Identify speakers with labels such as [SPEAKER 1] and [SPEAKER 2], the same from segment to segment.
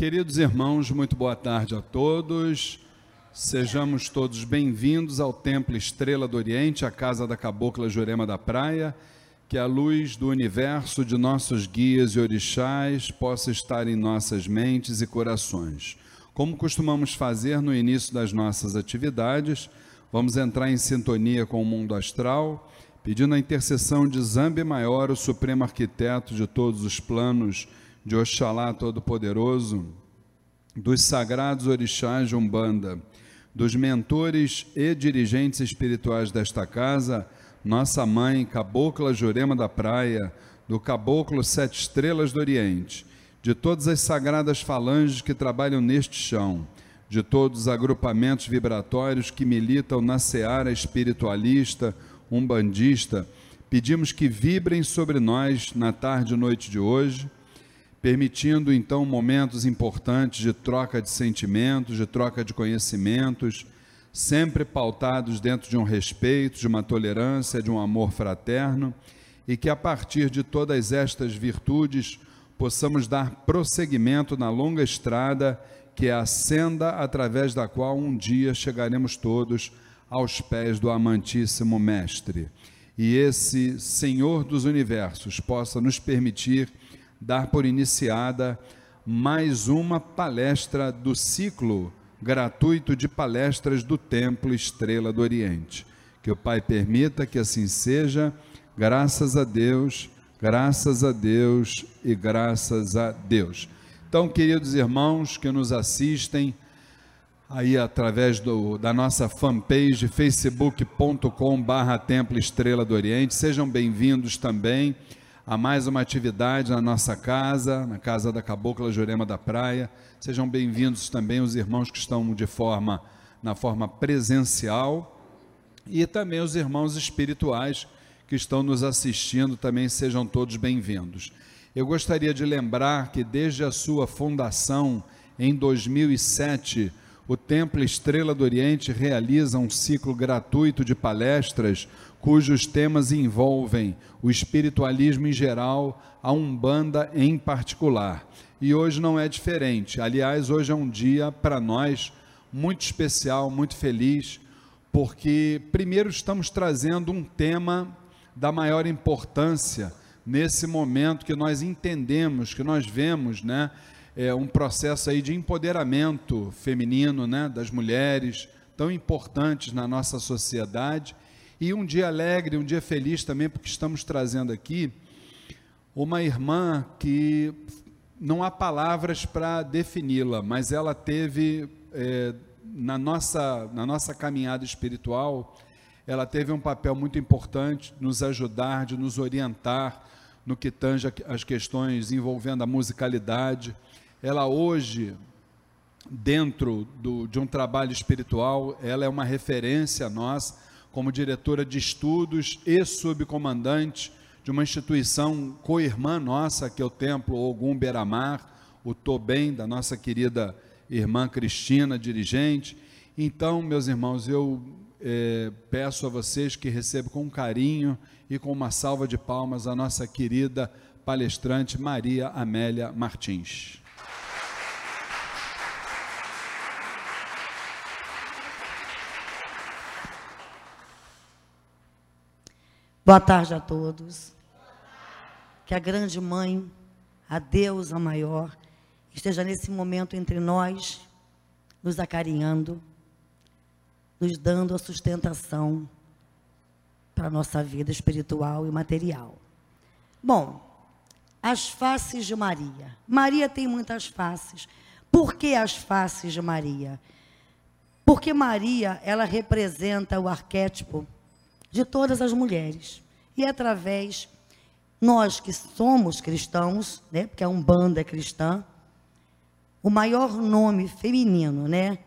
[SPEAKER 1] Queridos irmãos, muito boa tarde a todos. Sejamos todos bem-vindos ao Templo Estrela do Oriente, a casa da Cabocla Jurema da Praia. Que a luz do universo de nossos guias e orixás possa estar em nossas mentes e corações. Como costumamos fazer no início das nossas atividades, vamos entrar em sintonia com o mundo astral, pedindo a intercessão de Zambi Maior, o supremo arquiteto de todos os planos de Oxalá Todo-Poderoso, dos sagrados orixás de Umbanda, dos mentores e dirigentes espirituais desta casa, nossa mãe, Cabocla Jurema da Praia, do Caboclo Sete Estrelas do Oriente, de todas as sagradas falanges que trabalham neste chão, de todos os agrupamentos vibratórios que militam na seara espiritualista, umbandista, pedimos que vibrem sobre nós na tarde e noite de hoje, permitindo então momentos importantes de troca de sentimentos, de troca de conhecimentos, sempre pautados dentro de um respeito, de uma tolerância, de um amor fraterno, e que a partir de todas estas virtudes possamos dar prosseguimento na longa estrada que é a senda através da qual um dia chegaremos todos aos pés do amantíssimo Mestre. E esse Senhor dos universos possa nos permitir dar por iniciada mais uma palestra do ciclo gratuito de palestras do Templo Estrela do Oriente. Que o Pai permita que assim seja, graças a Deus, graças a Deus e graças a Deus. Então, queridos irmãos que nos assistem aí através do, da nossa fanpage facebook.com barra Templo Estrela do Oriente, sejam bem-vindos também a mais uma atividade na nossa casa, na casa da Cabocla Jurema da Praia. Sejam bem-vindos também os irmãos que estão de forma na forma presencial e também os irmãos espirituais que estão nos assistindo também sejam todos bem-vindos. Eu gostaria de lembrar que desde a sua fundação em 2007, o Templo Estrela do Oriente realiza um ciclo gratuito de palestras cujos temas envolvem o espiritualismo em geral, a Umbanda em particular. E hoje não é diferente. Aliás, hoje é um dia para nós muito especial, muito feliz, porque primeiro estamos trazendo um tema da maior importância nesse momento que nós entendemos, que nós vemos, né, é um processo aí de empoderamento feminino, né, das mulheres, tão importantes na nossa sociedade e um dia alegre, um dia feliz também, porque estamos trazendo aqui uma irmã que não há palavras para defini-la, mas ela teve, é, na, nossa, na nossa caminhada espiritual, ela teve um papel muito importante nos ajudar, de nos orientar no que tange as questões envolvendo a musicalidade. Ela hoje, dentro do, de um trabalho espiritual, ela é uma referência a nós, como diretora de estudos e subcomandante de uma instituição co-irmã nossa, que é o Templo Ogum Beramar, o Tobem, da nossa querida irmã Cristina, dirigente. Então, meus irmãos, eu é, peço a vocês que recebam com carinho e com uma salva de palmas a nossa querida palestrante Maria Amélia Martins.
[SPEAKER 2] Boa tarde a todos. Que a grande mãe, a deusa maior, esteja nesse momento entre nós, nos acarinhando, nos dando a sustentação para a nossa vida espiritual e material. Bom, as faces de Maria. Maria tem muitas faces. Por que as faces de Maria? Porque Maria, ela representa o arquétipo de todas as mulheres. E através, nós que somos cristãos, né, porque a Umbanda é cristã, o maior nome feminino, né,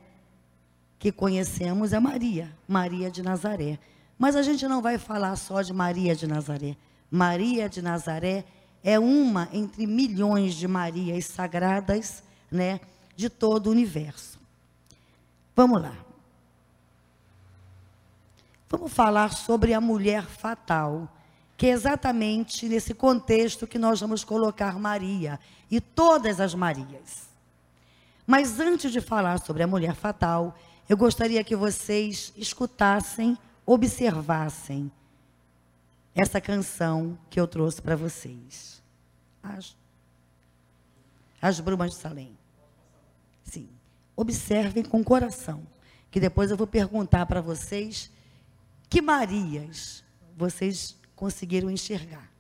[SPEAKER 2] que conhecemos é Maria, Maria de Nazaré. Mas a gente não vai falar só de Maria de Nazaré. Maria de Nazaré é uma entre milhões de Marias sagradas, né, de todo o universo. Vamos lá. Vamos falar sobre a mulher fatal, que é exatamente nesse contexto que nós vamos colocar Maria e todas as Marias. Mas antes de falar sobre a mulher fatal, eu gostaria que vocês escutassem, observassem essa canção que eu trouxe para vocês. As, as Brumas de Salém. Sim. Observem com coração, que depois eu vou perguntar para vocês que Marias vocês conseguiram enxergar.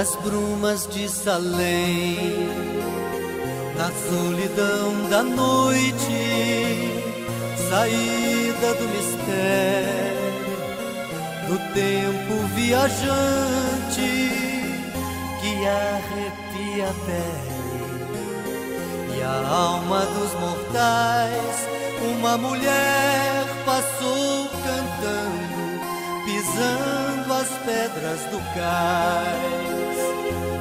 [SPEAKER 3] Das brumas de Salém, na solidão da noite, saída do mistério, do tempo viajante que arrepia a pele e a alma dos mortais. Uma mulher passou cantando, pisando as pedras do cais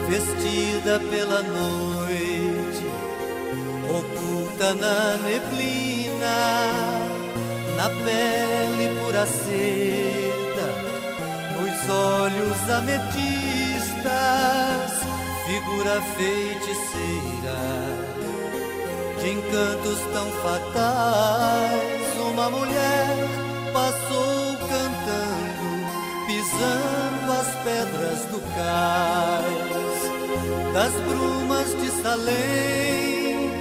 [SPEAKER 3] vestida pela noite, oculta na neblina, na pele pura seda, nos olhos ametistas, figura feiticeira, de encantos tão fatais, uma mulher passou cantando, pisando as pedras do cais das brumas de Salém,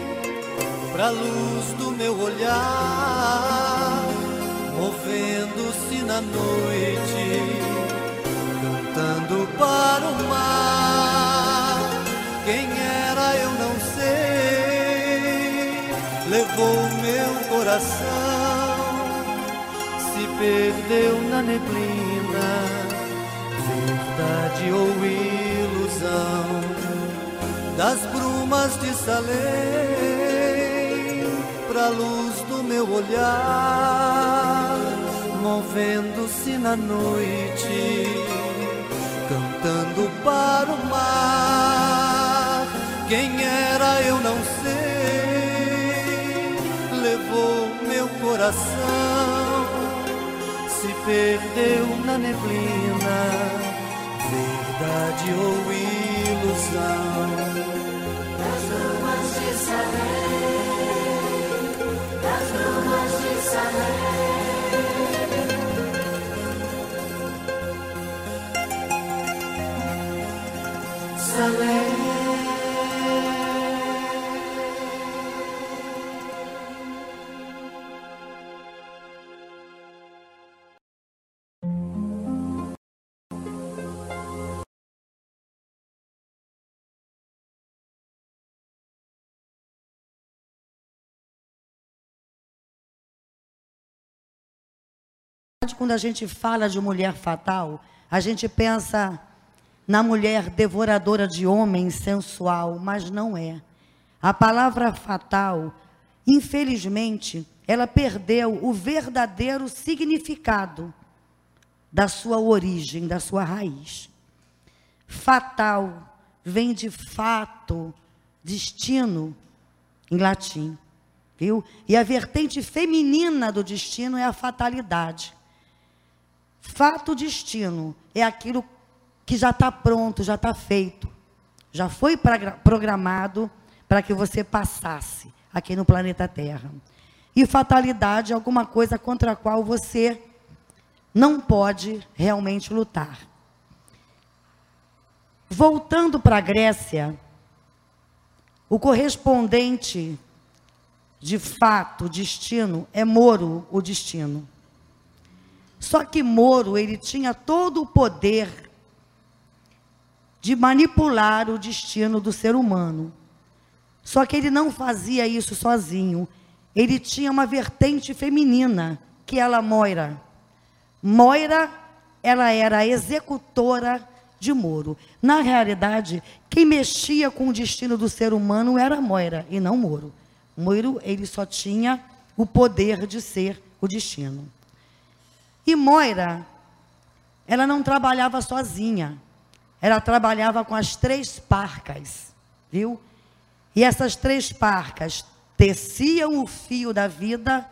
[SPEAKER 3] pra luz do meu olhar, movendo-se na noite, cantando para o mar. Quem era eu não sei, levou meu coração, se perdeu na neblina, verdade ou ilusão das brumas de Salém, pra luz do meu olhar, movendo-se na noite, cantando para o mar. Quem era eu não sei, levou meu coração, se perdeu na neblina, verdade ou ilusão.
[SPEAKER 4] das brumas de Salém. Salém.
[SPEAKER 2] Quando a gente fala de mulher fatal, a gente pensa na mulher devoradora de homens, sensual, mas não é. A palavra fatal, infelizmente, ela perdeu o verdadeiro significado da sua origem, da sua raiz. Fatal vem de fato, destino, em latim, viu? E a vertente feminina do destino é a fatalidade. Fato destino é aquilo que já está pronto, já está feito. Já foi programado para que você passasse aqui no planeta Terra. E fatalidade é alguma coisa contra a qual você não pode realmente lutar. Voltando para a Grécia, o correspondente de fato, destino, é Moro, o destino. Só que Moro, ele tinha todo o poder de manipular o destino do ser humano. Só que ele não fazia isso sozinho. ele tinha uma vertente feminina, que ela Moira. Moira, ela era a executora de Moro. Na realidade, quem mexia com o destino do ser humano era Moira e não Moro. Moro, ele só tinha o poder de ser o destino. E Moira, ela não trabalhava sozinha. Ela trabalhava com as três parcas, viu? E essas três parcas teciam o fio da vida,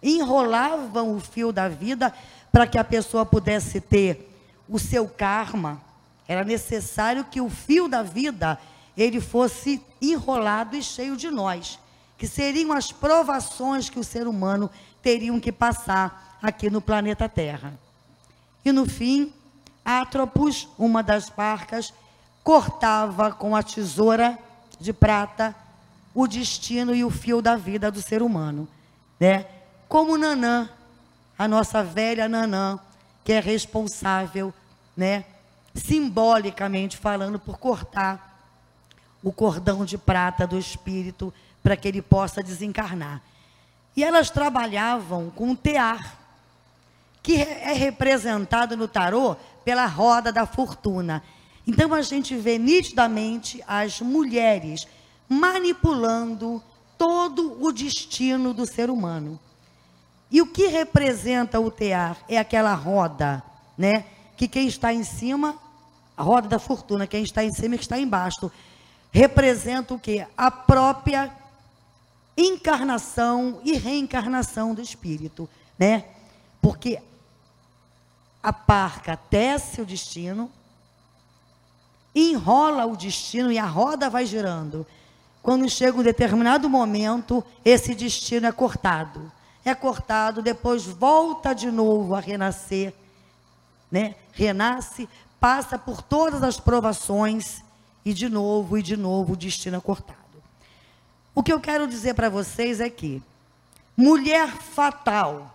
[SPEAKER 2] enrolavam o fio da vida para que a pessoa pudesse ter o seu karma. Era necessário que o fio da vida ele fosse enrolado e cheio de nós, que seriam as provações que o ser humano teriam que passar aqui no planeta Terra. E no fim, Atropos, uma das parcas, cortava com a tesoura de prata o destino e o fio da vida do ser humano, né? Como Nanã, a nossa velha Nanã, que é responsável, né, simbolicamente falando, por cortar o cordão de prata do espírito para que ele possa desencarnar. E elas trabalhavam com tear, que é representado no tarô pela roda da fortuna. Então a gente vê nitidamente as mulheres manipulando todo o destino do ser humano. E o que representa o tear? É aquela roda, né? Que quem está em cima, a roda da fortuna, quem está em cima e quem está embaixo, representa o que? A própria encarnação e reencarnação do espírito, né? Porque a parca tece o destino, enrola o destino e a roda vai girando. Quando chega um determinado momento, esse destino é cortado. É cortado, depois volta de novo a renascer, né? Renasce, passa por todas as provações e de novo e de novo o destino é cortado. O que eu quero dizer para vocês é que mulher fatal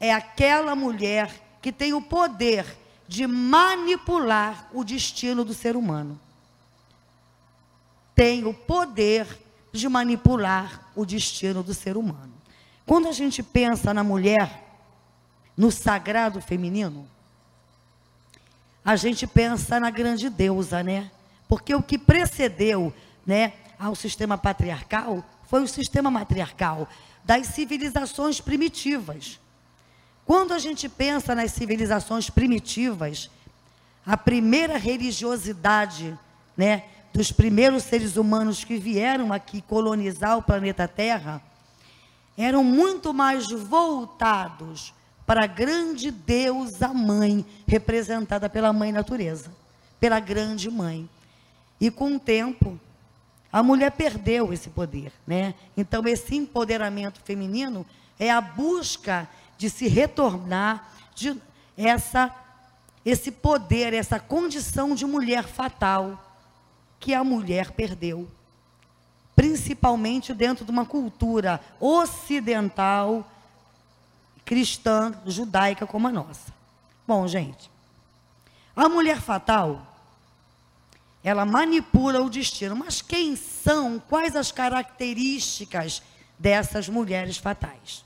[SPEAKER 2] é aquela mulher que tem o poder de manipular o destino do ser humano. Tem o poder de manipular o destino do ser humano. Quando a gente pensa na mulher, no sagrado feminino, a gente pensa na grande deusa, né? Porque o que precedeu, né, ao sistema patriarcal foi o sistema matriarcal das civilizações primitivas. Quando a gente pensa nas civilizações primitivas, a primeira religiosidade, né, dos primeiros seres humanos que vieram aqui colonizar o planeta Terra, eram muito mais voltados para a grande deusa mãe, representada pela mãe natureza, pela grande mãe. E com o tempo, a mulher perdeu esse poder, né? Então esse empoderamento feminino é a busca de se retornar de essa esse poder, essa condição de mulher fatal que a mulher perdeu, principalmente dentro de uma cultura ocidental cristã, judaica como a nossa. Bom, gente, a mulher fatal ela manipula o destino, mas quem são, quais as características dessas mulheres fatais?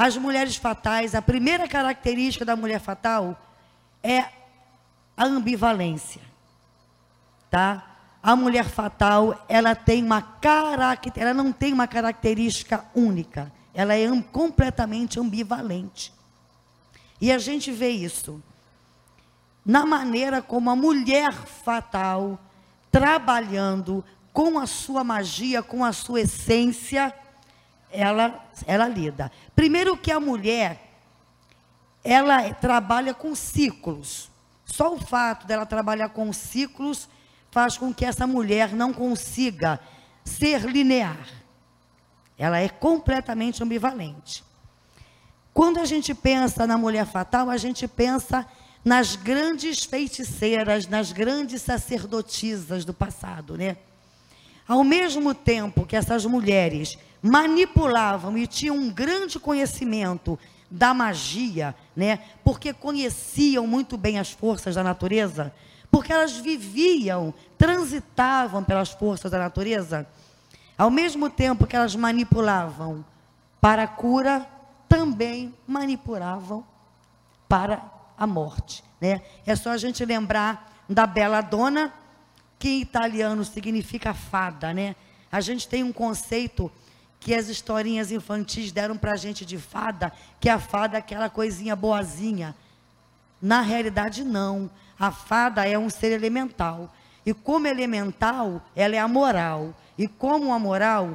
[SPEAKER 2] As mulheres fatais, a primeira característica da mulher fatal é a ambivalência. Tá? A mulher fatal, ela tem uma característica, ela não tem uma característica única. Ela é completamente ambivalente. E a gente vê isso na maneira como a mulher fatal trabalhando com a sua magia, com a sua essência, ela, ela lida. Primeiro que a mulher, ela trabalha com ciclos. Só o fato dela trabalhar com ciclos faz com que essa mulher não consiga ser linear. Ela é completamente ambivalente. Quando a gente pensa na mulher fatal, a gente pensa nas grandes feiticeiras, nas grandes sacerdotisas do passado, né? Ao mesmo tempo que essas mulheres manipulavam e tinham um grande conhecimento da magia, né? Porque conheciam muito bem as forças da natureza, porque elas viviam, transitavam pelas forças da natureza. Ao mesmo tempo que elas manipulavam para a cura, também manipulavam para a morte. Né? É só a gente lembrar da Bela Dona, que em italiano significa fada. Né? A gente tem um conceito que as historinhas infantis deram para a gente de fada, que a fada é aquela coisinha boazinha. Na realidade, não. A fada é um ser elemental. E como elemental, ela é a moral. E como a moral,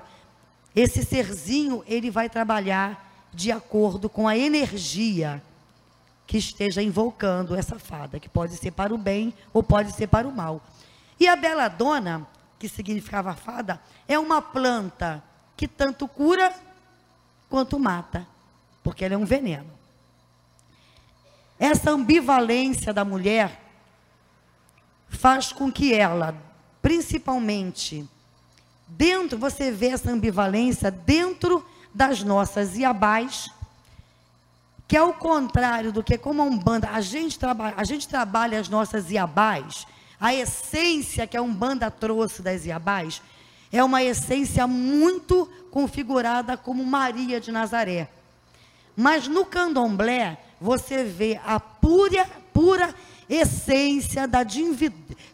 [SPEAKER 2] esse serzinho, ele vai trabalhar de acordo com a energia que esteja invocando essa fada, que pode ser para o bem ou pode ser para o mal. E a bela dona, que significava fada, é uma planta que tanto cura quanto mata, porque ela é um veneno. Essa ambivalência da mulher faz com que ela, principalmente, dentro, você vê essa ambivalência dentro das nossas iabás, que é o contrário do que como a Umbanda, a gente, trabalha, a gente trabalha as nossas iabás, a essência que a Umbanda trouxe das iabás, é uma essência muito configurada como Maria de Nazaré. Mas no candomblé, você vê a pura, pura essência da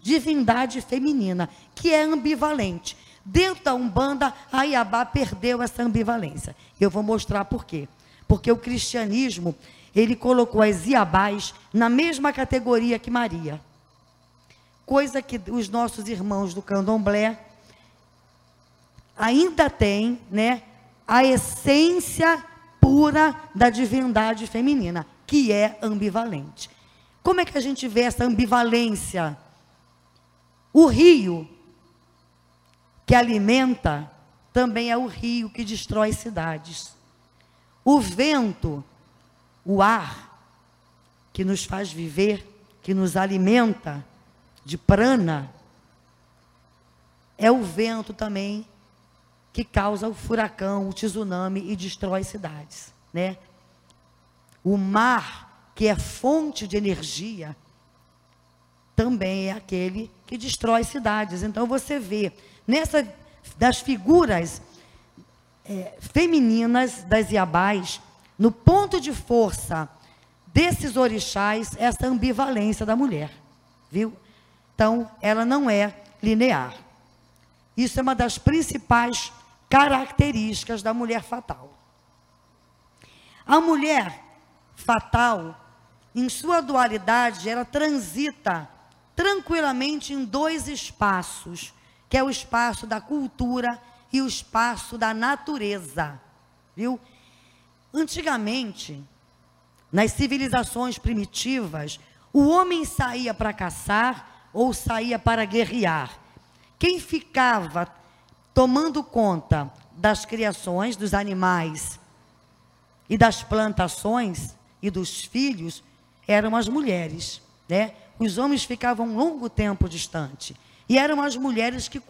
[SPEAKER 2] divindade feminina, que é ambivalente. Dentro da Umbanda, a Iabá perdeu essa ambivalência. Eu vou mostrar por quê. Porque o cristianismo, ele colocou as Iabás na mesma categoria que Maria. Coisa que os nossos irmãos do candomblé ainda têm, né, a essência pura da divindade feminina, que é ambivalente. Como é que a gente vê essa ambivalência? O rio que alimenta também é o rio que destrói cidades. O vento, o ar que nos faz viver, que nos alimenta de prana, é o vento também que causa o furacão, o tsunami e destrói cidades, né? O mar, que é fonte de energia, também é aquele que destrói cidades. Então você vê nessa das figuras é, femininas das Iabás, no ponto de força desses orixás, essa ambivalência da mulher, viu? Então, ela não é linear. Isso é uma das principais características da mulher fatal. A mulher fatal, em sua dualidade, ela transita tranquilamente em dois espaços que é o espaço da cultura e o espaço da natureza. Viu? Antigamente, nas civilizações primitivas, o homem saía para caçar ou saía para guerrear. Quem ficava tomando conta das criações dos animais e das plantações e dos filhos eram as mulheres, né? Os homens ficavam um longo tempo distante. E eram as mulheres que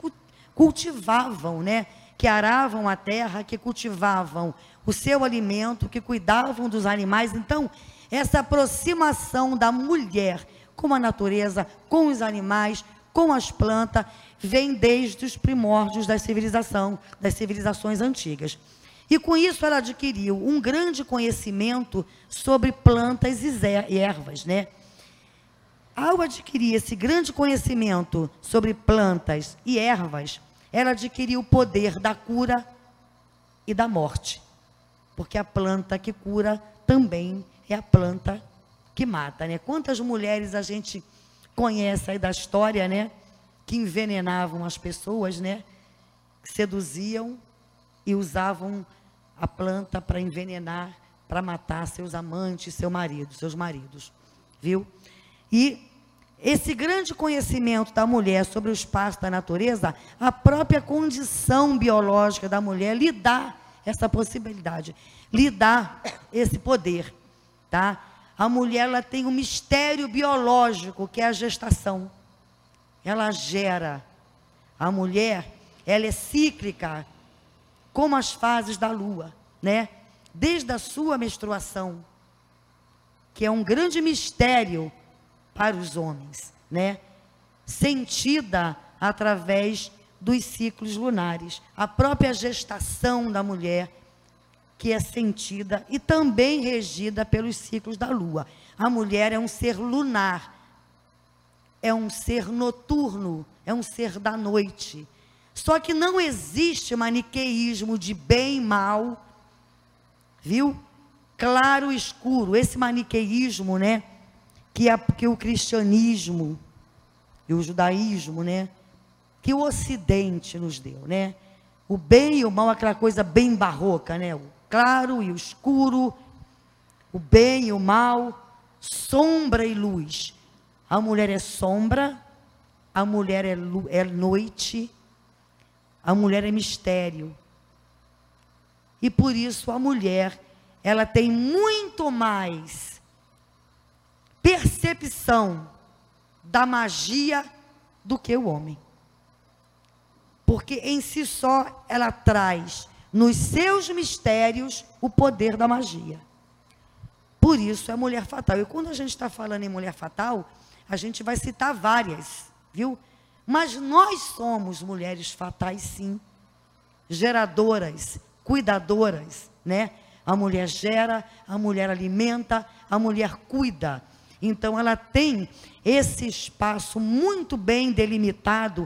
[SPEAKER 2] cultivavam, né? Que aravam a terra, que cultivavam o seu alimento, que cuidavam dos animais. Então, essa aproximação da mulher com a natureza, com os animais, com as plantas, vem desde os primórdios da civilização, das civilizações antigas. E com isso ela adquiriu um grande conhecimento sobre plantas e ervas, né? Ao adquirir esse grande conhecimento sobre plantas e ervas, ela adquiriu o poder da cura e da morte. Porque a planta que cura também é a planta que mata, né? Quantas mulheres a gente conhece aí da história, né? Que envenenavam as pessoas, né? Seduziam e usavam a planta para envenenar, para matar seus amantes, seu marido, seus maridos. Viu? E esse grande conhecimento da mulher sobre o espaço da natureza, a própria condição biológica da mulher lhe dá essa possibilidade, lhe dá esse poder, tá? A mulher ela tem um mistério biológico que é a gestação. Ela gera. A mulher, ela é cíclica, como as fases da lua, né? Desde a sua menstruação, que é um grande mistério para os homens, né? Sentida através dos ciclos lunares. A própria gestação da mulher, que é sentida e também regida pelos ciclos da lua. A mulher é um ser lunar, é um ser noturno, é um ser da noite. Só que não existe maniqueísmo de bem e mal, viu? Claro e escuro. Esse maniqueísmo, né? Que, é, que o cristianismo e o judaísmo, né? Que o ocidente nos deu, né? O bem e o mal, aquela coisa bem barroca, né? O claro e o escuro, o bem e o mal, sombra e luz. A mulher é sombra, a mulher é, é noite, a mulher é mistério. E por isso a mulher, ela tem muito mais percepção da magia do que o homem. Porque em si só ela traz nos seus mistérios o poder da magia. Por isso é mulher fatal. E quando a gente está falando em mulher fatal, a gente vai citar várias, viu? Mas nós somos mulheres fatais, sim. Geradoras, cuidadoras, né? A mulher gera, a mulher alimenta, a mulher cuida. Então ela tem esse espaço muito bem delimitado,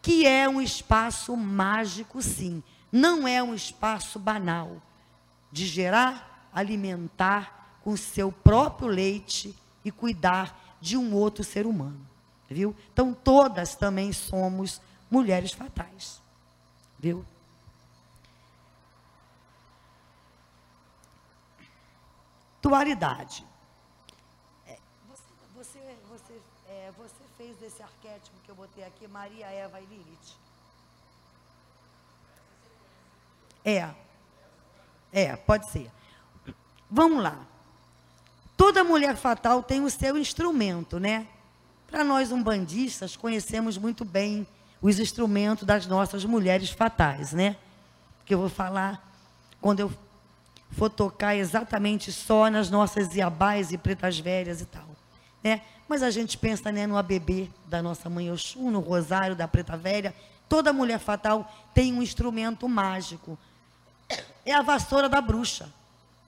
[SPEAKER 2] que é um espaço mágico, sim. Não é um espaço banal de gerar, alimentar com seu próprio leite e cuidar de um outro ser humano, viu? Então todas também somos mulheres fatais, viu? Dualidade. fez desse arquétipo que eu botei aqui, Maria, Eva e Lilith? É. É, pode ser. Vamos lá. Toda mulher fatal tem o seu instrumento, né? Para nós umbandistas, conhecemos muito bem os instrumentos das nossas mulheres fatais, né? Que eu vou falar quando eu for tocar exatamente só nas nossas iabás e pretas velhas e tal, né? Mas a gente pensa né, no ABB da nossa mãe Oxum, no Rosário da Preta Velha. Toda mulher fatal tem um instrumento mágico. É a vassoura da bruxa.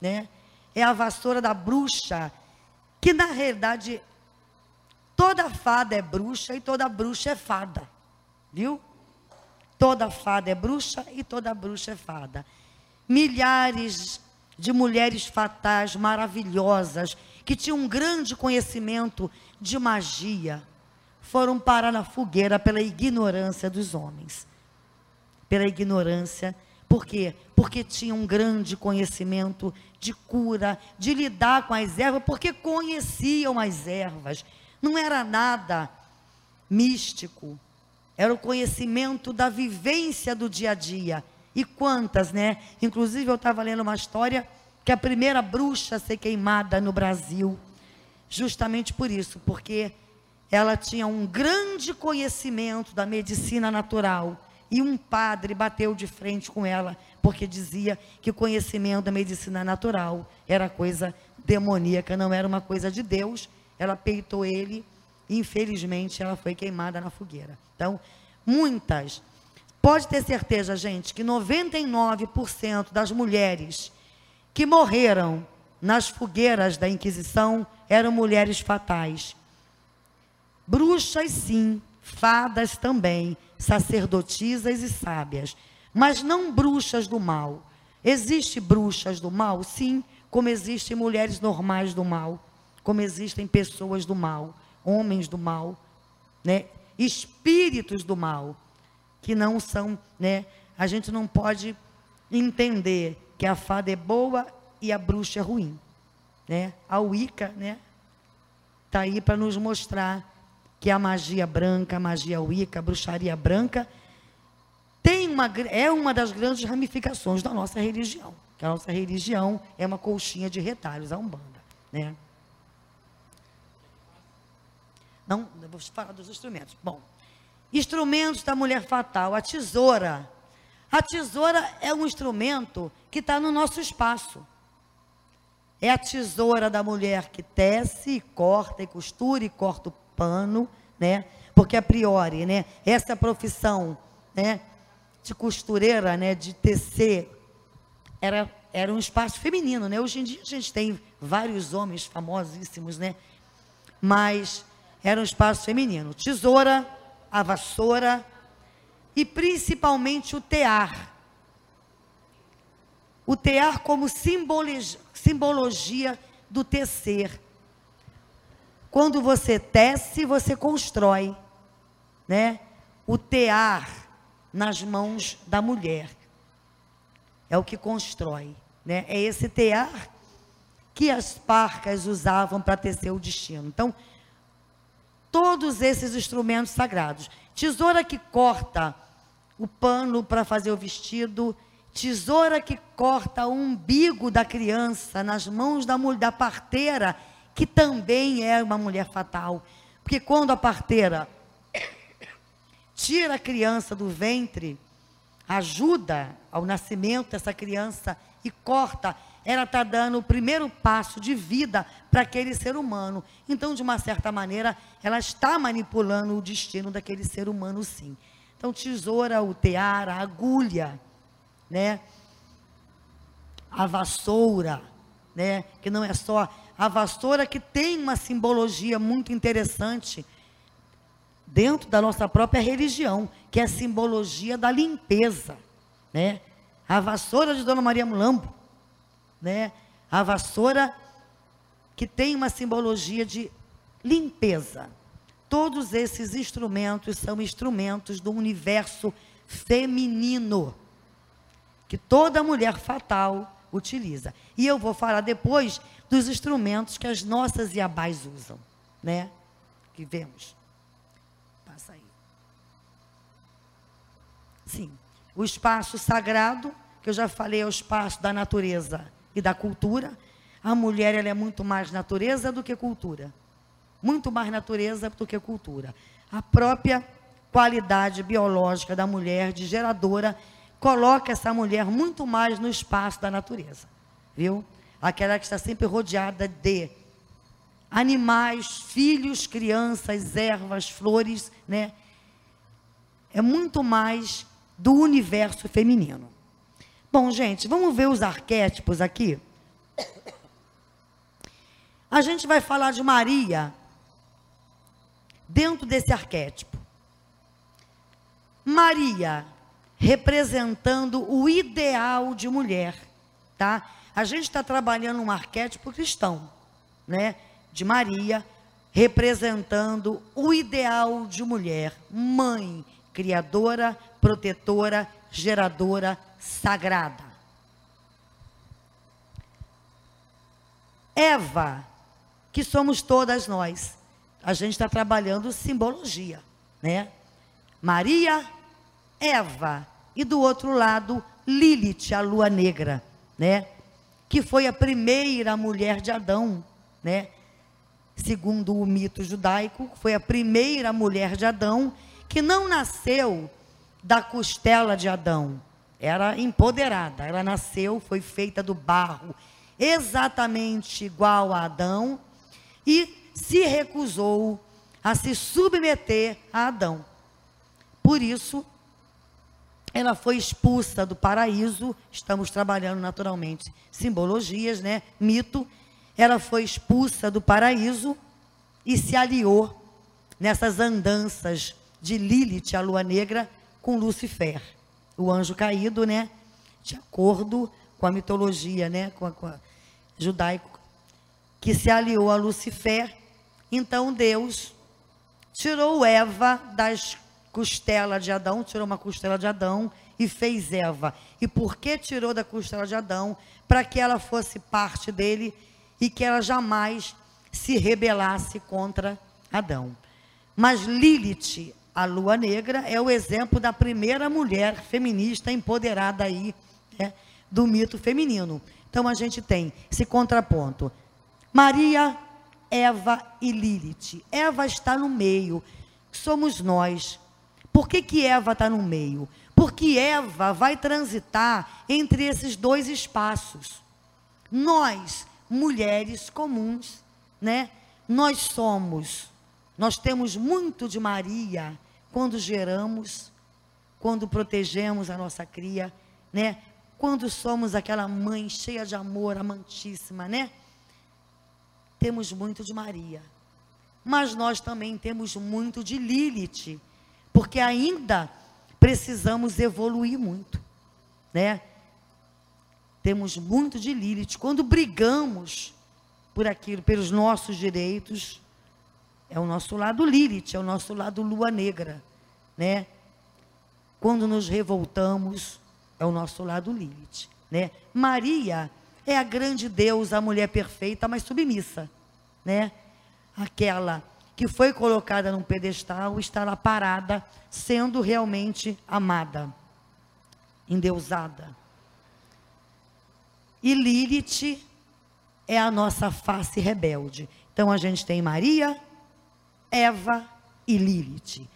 [SPEAKER 2] Né? É a vassoura da bruxa, que na realidade toda fada é bruxa e toda bruxa é fada. Viu? Toda fada é bruxa e toda bruxa é fada. Milhares de mulheres fatais maravilhosas que tinham um grande conhecimento de magia foram parar na fogueira pela ignorância dos homens. Pela ignorância. Por quê? Porque tinham um grande conhecimento de cura, de lidar com as ervas, porque conheciam as ervas. Não era nada místico. Era o conhecimento da vivência do dia a dia. E quantas, né? Inclusive, eu estava lendo uma história que a primeira bruxa a ser queimada no Brasil justamente por isso, porque ela tinha um grande conhecimento da medicina natural. E um padre bateu de frente com ela, porque dizia que o conhecimento da medicina natural era coisa demoníaca, não era uma coisa de Deus. Ela peitou ele e, infelizmente, ela foi queimada na fogueira. Então, muitas. Pode ter certeza, gente, que 99% das mulheres que morreram nas fogueiras da Inquisição eram mulheres fatais. Bruxas, sim, fadas também, sacerdotisas e sábias, mas não bruxas do mal. Existem bruxas do mal? Sim, como existem mulheres normais do mal, como existem pessoas do mal, homens do mal, né? espíritos do mal, que não são, né? A gente não pode entender que a fada é boa e a bruxa é ruim. Né? A Wicca né, está aí para nos mostrar que a magia branca, a magia Wicca, a bruxaria branca, tem uma, é uma das grandes ramificações da nossa religião. Que a nossa religião é uma colchinha de retalhos, a Umbanda. Né? Não, vou falar dos instrumentos. Bom, instrumentos da mulher fatal, a tesoura. A tesoura é um instrumento que está no nosso espaço. É a tesoura da mulher que tece, corta e costura e corta o pano, né? Porque a priori, né, essa profissão né, de costureira, né, de tecer, era, era um espaço feminino, né? Hoje em dia a gente tem vários homens famosíssimos, né? Mas era um espaço feminino. Tesoura, a vassoura e principalmente o tear. O tear como simbologia do tecer. Quando você tece, você constrói, né? O tear nas mãos da mulher é o que constrói, né? É esse tear que as parcas usavam para tecer o destino. Então, todos esses instrumentos sagrados. Tesoura que corta o pano para fazer o vestido, tesoura que corta o umbigo da criança nas mãos da, da parteira, que também é uma mulher fatal. Porque quando a parteira tira a criança do ventre, ajuda ao nascimento dessa criança e corta ela está dando o primeiro passo de vida para aquele ser humano. Então, de uma certa maneira, ela está manipulando o destino daquele ser humano, sim. Então, tesoura, o tear, a agulha, né? A vassoura, né? Que não é só a vassoura que tem uma simbologia muito interessante dentro da nossa própria religião, que é a simbologia da limpeza, né? A vassoura de Dona Maria Mulambo, né? A vassoura que tem uma simbologia de limpeza. Todos esses instrumentos são instrumentos do universo feminino que toda mulher fatal utiliza. E eu vou falar depois dos instrumentos que as nossas iabás usam, né? Que vemos. Passa aí. Sim. O espaço sagrado, que eu já falei, é o espaço da natureza e da cultura. A mulher ela é muito mais natureza do que cultura. Muito mais natureza do que cultura. A própria qualidade biológica da mulher, de geradora, coloca essa mulher muito mais no espaço da natureza. Viu? Aquela que está sempre rodeada de animais, filhos, crianças, ervas, flores, né? É muito mais do universo feminino. Bom, gente, vamos ver os arquétipos aqui. A gente vai falar de Maria dentro desse arquétipo. Maria representando o ideal de mulher, tá? A gente está trabalhando um arquétipo cristão, né? De Maria representando o ideal de mulher, mãe, criadora, protetora, geradora, sagrada. Eva, que somos todas nós. A gente está trabalhando simbologia, né? Maria, Eva e do outro lado Lilith, a lua negra, né? Que foi a primeira mulher de Adão, né? Segundo o mito judaico, foi a primeira mulher de Adão que não nasceu da costela de Adão, era empoderada. Ela nasceu, foi feita do barro, exatamente igual a Adão, e se recusou a se submeter a Adão. Por isso, ela foi expulsa do paraíso. Estamos trabalhando naturalmente simbologias, né? Mito. Ela foi expulsa do paraíso e se aliou nessas andanças de Lilith, a lua negra, com Lucifer o anjo caído, né? De acordo com a mitologia, né? Com a, com a judaico, que se aliou a Lucifer. Então Deus tirou Eva das costelas de Adão, tirou uma costela de Adão e fez Eva. E por que tirou da costela de Adão? Para que ela fosse parte dele e que ela jamais se rebelasse contra Adão. Mas Lilith, a lua negra é o exemplo da primeira mulher feminista empoderada aí, né, do mito feminino. Então a gente tem esse contraponto. Maria, Eva e Lilith. Eva está no meio, somos nós. Por que, que Eva está no meio? Porque Eva vai transitar entre esses dois espaços. Nós, mulheres comuns, né? Nós somos, nós temos muito de Maria, quando geramos, quando protegemos a nossa cria, né? Quando somos aquela mãe cheia de amor, amantíssima, né? Temos muito de Maria. Mas nós também temos muito de Lilith, porque ainda precisamos evoluir muito, né? Temos muito de Lilith. Quando brigamos por aquilo, pelos nossos direitos, é o nosso lado Lilith, é o nosso lado lua negra, né? Quando nos revoltamos, é o nosso lado Lilith, né? Maria é a grande deusa, a mulher perfeita, mas submissa, né? Aquela que foi colocada num pedestal está lá parada, sendo realmente amada, endeusada. E Lilith é a nossa face rebelde. Então a gente tem Maria, Eva e Lilith.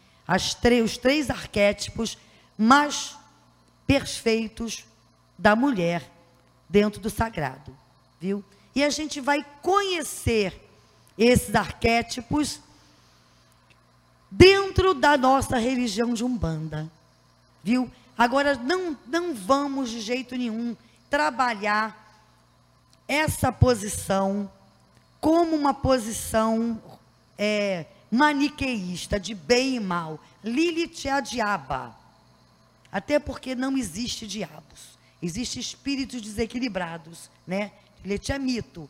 [SPEAKER 2] os três arquétipos mais perfeitos da mulher dentro do sagrado, viu? E a gente vai conhecer esses arquétipos dentro da nossa religião de Umbanda, viu? Agora não não vamos de jeito nenhum trabalhar essa posição como uma posição é, maniqueísta de bem e mal. Lilith é a diaba. Até porque não existe diabos. Existem espíritos desequilibrados, né? Lilith é mito.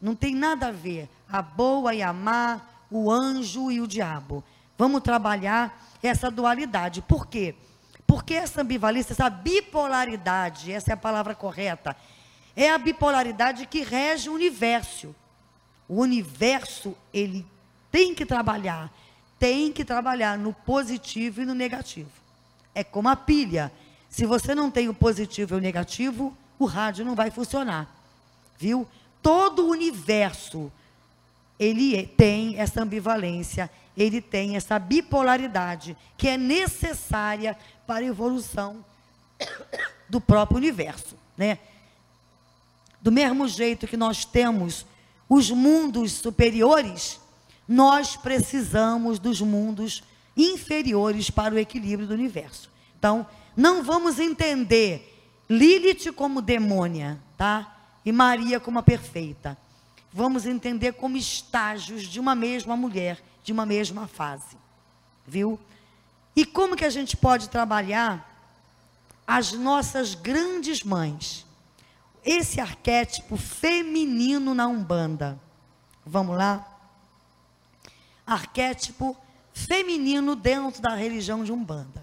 [SPEAKER 2] Não tem nada a ver a boa e a má, o anjo e o diabo. Vamos trabalhar essa dualidade. Por quê? Porque essa ambivalência, essa bipolaridade, essa é a palavra correta, é a bipolaridade que rege o universo. O universo, ele tem que trabalhar, tem que trabalhar no positivo e no negativo. É como a pilha. Se você não tem o positivo e o negativo, o rádio não vai funcionar. Viu? Todo o universo, ele é, tem essa ambivalência, ele tem essa bipolaridade que é necessária para a evolução do próprio universo, né? Do mesmo jeito que nós temos os mundos superiores, nós precisamos dos mundos inferiores para o equilíbrio do universo. Então, não vamos entender Lilith como demônia, tá? E Maria como a perfeita. Vamos entender como estágios de uma mesma mulher, de uma mesma fase. Viu? E como que a gente pode trabalhar as nossas grandes mães? esse arquétipo feminino na Umbanda. Vamos lá? Arquétipo feminino dentro da religião de Umbanda.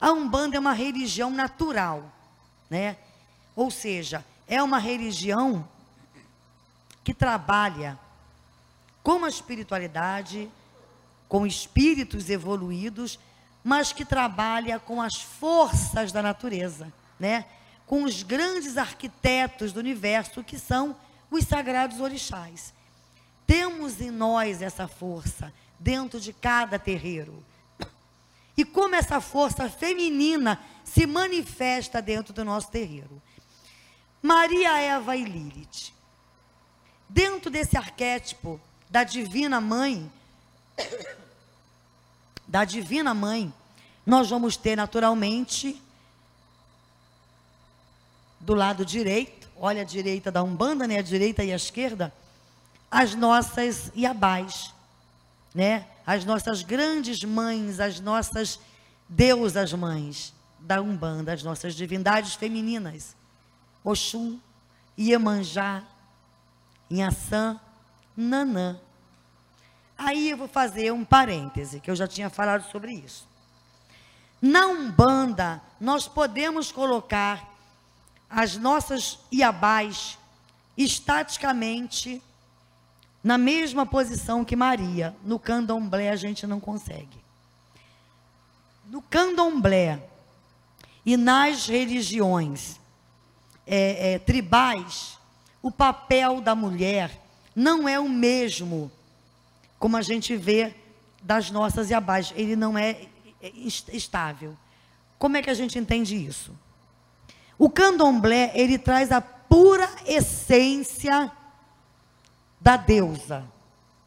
[SPEAKER 2] A Umbanda é uma religião natural, né? Ou seja, é uma religião que trabalha com a espiritualidade, com espíritos evoluídos, mas que trabalha com as forças da natureza, né? com os grandes arquitetos do universo, que são os sagrados orixás. Temos em nós essa força, dentro de cada terreiro. E como essa força feminina se manifesta dentro do nosso terreiro. Maria, Eva e Lilith. Dentro desse arquétipo da Divina Mãe, da Divina Mãe, nós vamos ter naturalmente do lado direito, olha a direita da Umbanda, né? A direita e a esquerda, as nossas Iabás, né? As nossas grandes mães, as nossas deusas mães da Umbanda, as nossas divindades femininas. Oxum, Iemanjá, Inhaçã, Nanã. Aí eu vou fazer um parêntese, que eu já tinha falado sobre isso. Na Umbanda, nós podemos colocar as nossas iabás estaticamente na mesma posição que Maria. No candomblé a gente não consegue. No candomblé e nas religiões é, é, tribais, o papel da mulher não é o mesmo como a gente vê das nossas iabás. Ele não é, é estável. Como é que a gente entende isso? O candomblé, ele traz a pura essência da deusa,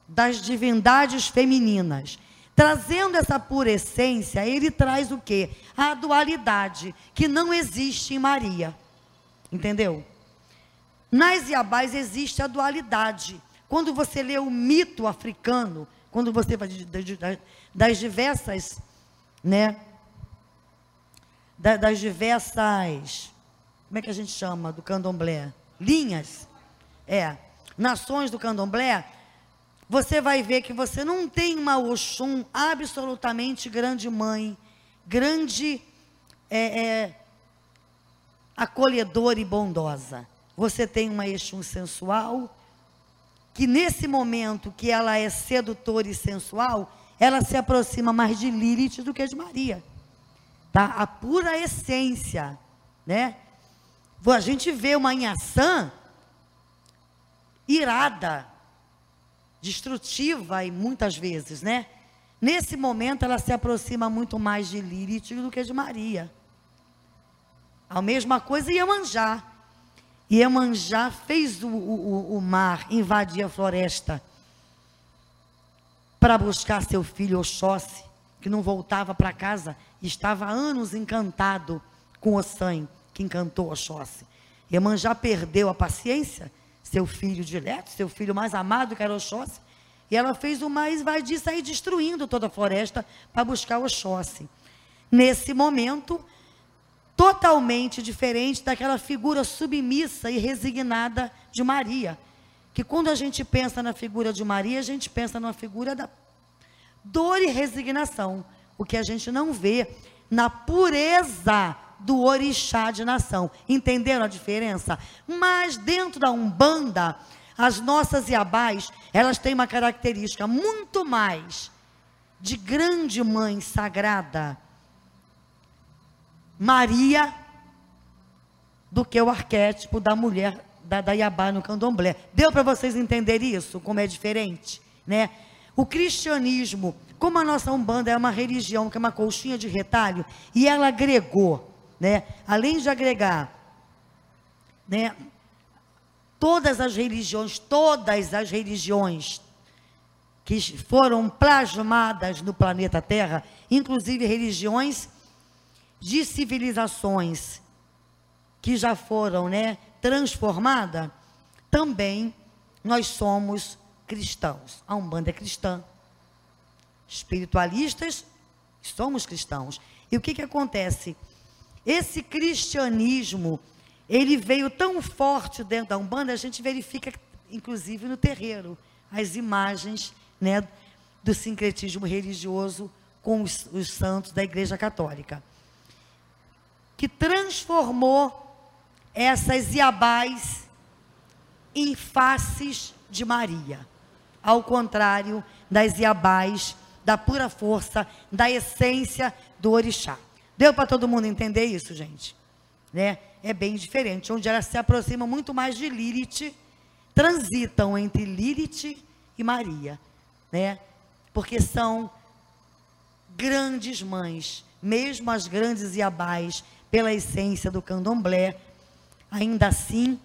[SPEAKER 2] das divindades femininas, Trazendo essa pura essência, ele traz o quê? A dualidade, que não existe em Maria. Entendeu? Nas Iabás existe a dualidade. Quando você lê o mito africano, quando você vai das diversas, né? Das diversas, como é que a gente chama do candomblé? Linhas. É. Nações do candomblé, você vai ver que você não tem uma Oxum absolutamente grande mãe, grande é, é, acolhedora e bondosa. Você tem uma Exum sensual, que nesse momento que ela é sedutora e sensual, ela se aproxima mais de Lilith do que de Maria. Tá? A pura essência, né? A gente vê uma Inhaçã irada, destrutiva e muitas vezes, né? Nesse momento ela se aproxima muito mais de Lilith do que de Maria. A mesma coisa Iemanjá. Iemanjá fez o, o, o mar invadir a floresta para buscar seu filho Oxóssi, que não voltava para casa, estava há anos encantado com o sangue que encantou Oxóssi. Iemanjá perdeu a paciência seu filho dileto, seu filho mais amado, que era Oxóssi, e ela fez o mais vai de sair destruindo toda a floresta para buscar Oxóssi. Nesse momento, totalmente diferente daquela figura submissa e resignada de Maria. Que quando a gente pensa na figura de Maria, a gente pensa numa figura da dor e resignação. O que a gente não vê na pureza do orixá de nação. Entenderam a diferença? Mas dentro da Umbanda, as nossas Iabás, elas têm uma característica muito mais de grande mãe sagrada, Maria, do que o arquétipo da mulher da, da Iabá no candomblé. Deu para vocês entenderem isso, como é diferente? Né? O cristianismo, como a nossa Umbanda é uma religião que é uma colchinha de retalho, e ela agregou né? Além de agregar, né? Todas as religiões, todas as religiões que foram plasmadas no planeta Terra, inclusive religiões de civilizações que já foram, né, transformadas, também nós somos cristãos. A Umbanda é cristã. Espiritualistas, somos cristãos. E o que que acontece? Esse cristianismo, ele veio tão forte dentro da Umbanda, a gente verifica, inclusive no terreiro, as imagens né, do sincretismo religioso com os, os santos da Igreja Católica. Que transformou essas iabás em faces de Maria. Ao contrário das iabás, da pura força, da essência do orixá. Deu para todo mundo entender isso, gente? Né? É bem diferente. Onde ela se aproxima muito mais de Lilith, transitam entre Lilith e Maria, né? Porque são grandes mães, mesmo as grandes Iabás, pela essência do candomblé, ainda assim,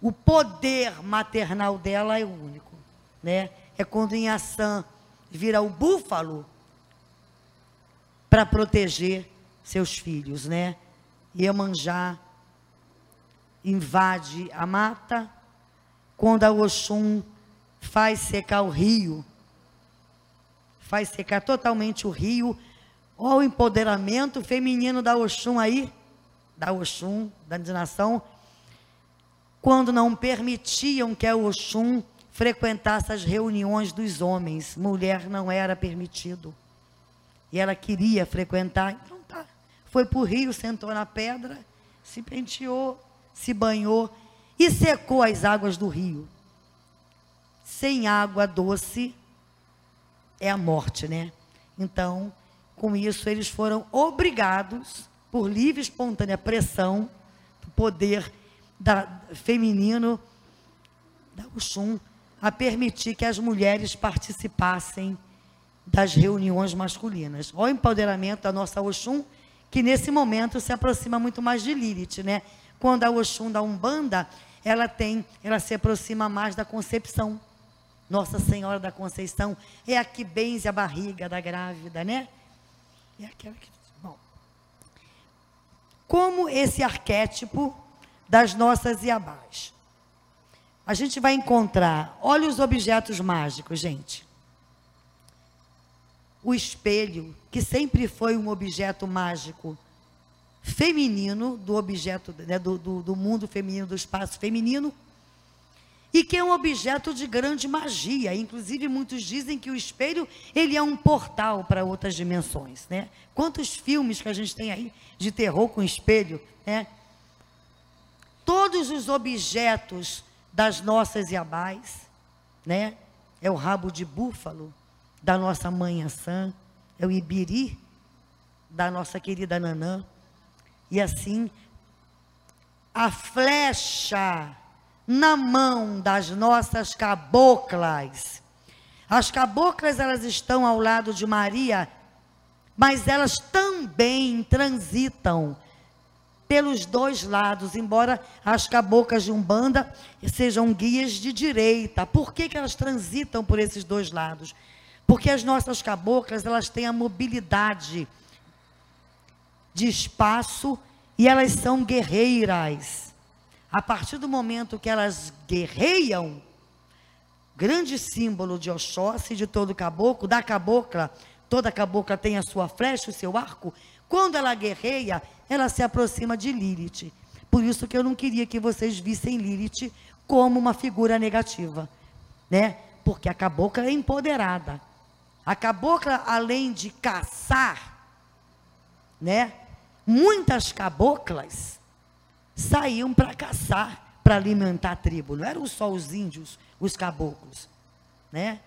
[SPEAKER 2] o poder maternal dela é único, né? É quando ação vira o búfalo para proteger seus filhos, né? Iemanjá invade a mata, quando a Oxum faz secar o rio, faz secar totalmente o rio, olha o empoderamento feminino da Oxum aí, da Oxum, da nação, quando não permitiam que a Oxum frequentasse as reuniões dos homens, mulher não era permitido. E ela queria frequentar, então foi para o rio, sentou na pedra, se penteou, se banhou e secou as águas do rio. Sem água doce é a morte, né? Então, com isso, eles foram obrigados, por livre e espontânea pressão, do poder da, feminino da Uxum, a permitir que as mulheres participassem das reuniões masculinas. Olha o empoderamento da nossa Oxum que nesse momento se aproxima muito mais de Lilith, né? Quando a Oxum da Umbanda, ela tem, ela se aproxima mais da concepção, Nossa Senhora da Conceição é a que benze a barriga da grávida, né? É aquela que. Bom. Como esse arquétipo das nossas Iabás. A gente vai encontrar, olha os objetos mágicos, gente. O espelho, que sempre foi um objeto mágico feminino, do objeto, né, do, do, do mundo feminino, do espaço feminino, e que é um objeto de grande magia. Inclusive, muitos dizem que o espelho ele é um portal para outras dimensões. Né? Quantos filmes que a gente tem aí de terror com espelho? Né? Todos os objetos das nossas Iabás, né? é o rabo de búfalo da nossa mãe Assã, é o ibiri da nossa querida Nanã. E assim, a flecha na mão das nossas caboclas. As caboclas, elas estão ao lado de Maria, mas elas também transitam pelos dois lados, embora as caboclas de Umbanda sejam guias de direita. Por que, que elas transitam por esses dois lados? Porque as nossas caboclas, elas têm a mobilidade de espaço e elas são guerreiras. A partir do momento que elas guerreiam, grande símbolo de Oxóssi, de todo caboclo, da cabocla, toda cabocla tem a sua flecha, o seu arco. Quando ela guerreia, ela se aproxima de Lilith. Por isso que eu não queria que vocês vissem Lilith como uma figura negativa, né? Porque a cabocla é empoderada. A cabocla, além de caçar, né? Muitas caboclas saíam para caçar, para alimentar a tribo. Não eram só os índios, os caboclos, né?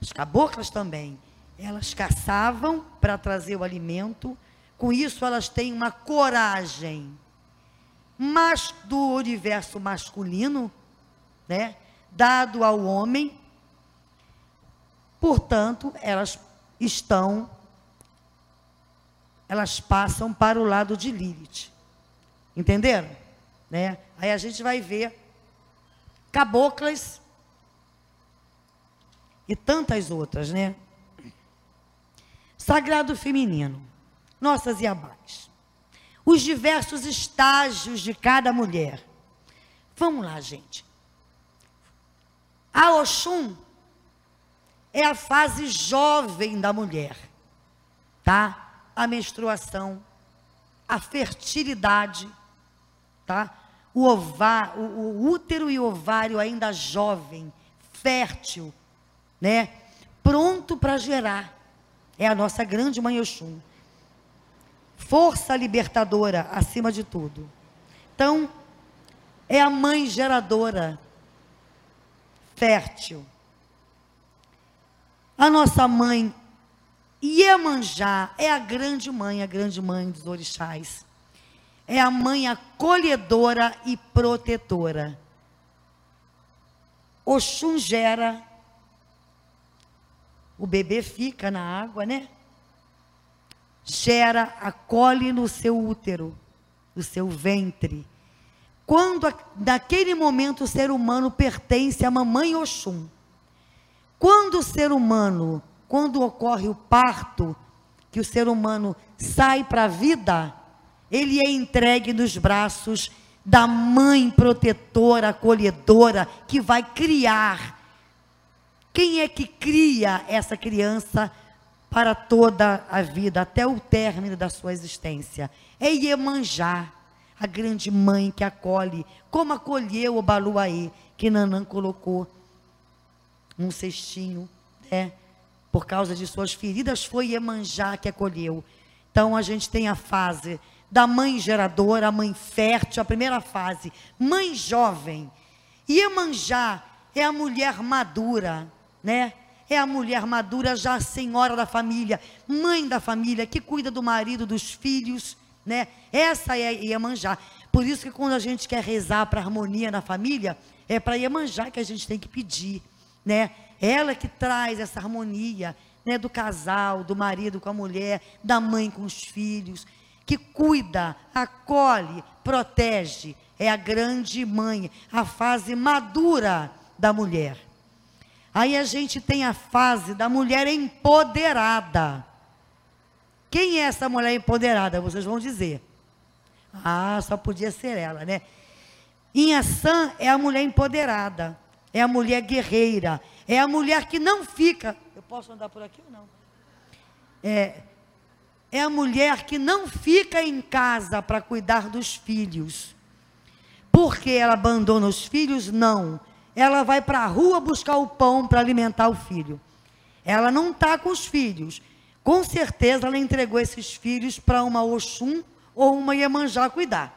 [SPEAKER 2] As caboclas também. Elas caçavam para trazer o alimento. Com isso, elas têm uma coragem mas do universo masculino, né? Dado ao homem. Portanto, elas estão elas passam para o lado de Lilith. Entenderam? Né? Aí a gente vai ver caboclas e tantas outras, né? Sagrado feminino, nossas Iabás. Os diversos estágios de cada mulher. Vamos lá, gente. A Oxum é a fase jovem da mulher, tá? A menstruação, a fertilidade, tá? O, ová, o, o útero e o ovário ainda jovem, fértil, né? Pronto para gerar. É a nossa grande mãe. Força libertadora acima de tudo. Então, é a mãe geradora, fértil. A nossa mãe Iemanjá é a grande mãe, a grande mãe dos orixás é a mãe acolhedora e protetora. Oxum gera, o bebê fica na água, né? Gera, acolhe no seu útero, no seu ventre. Quando, naquele momento, o ser humano pertence à mamãe Oxum. Quando o ser humano, quando ocorre o parto, que o ser humano sai para a vida, ele é entregue nos braços da mãe protetora, acolhedora, que vai criar. Quem é que cria essa criança para toda a vida, até o término da sua existência? É Iemanjá, a grande mãe que acolhe, como acolheu o Baluaê, que Nanã colocou num cestinho, né? Por causa de suas feridas, foi Iemanjá que acolheu. Então a gente tem a fase da mãe geradora, a mãe fértil, a primeira fase, mãe jovem. Iemanjá é a mulher madura, né? É a mulher madura, já senhora da família, mãe da família, que cuida do marido, dos filhos, né? Essa é Iemanjá. Por isso que quando a gente quer rezar para harmonia na família, é para Iemanjá que a gente tem que pedir, né? Ela que traz essa harmonia, né, do casal, do marido com a mulher, da mãe com os filhos que cuida, acolhe, protege, é a grande mãe, a fase madura da mulher. Aí a gente tem a fase da mulher empoderada. Quem é essa mulher empoderada? Vocês vão dizer. Ah, só podia ser ela, né? Inhaçã é a mulher empoderada, é a mulher guerreira, é a mulher que não fica. Eu posso andar por aqui ou não? É, é a mulher que não fica em casa para cuidar dos filhos. Porque ela abandona os filhos? Não. Ela vai para a rua buscar o pão para alimentar o filho. Ela não está com os filhos. Com certeza ela entregou esses filhos para uma Oxum ou uma Iemanjá cuidar.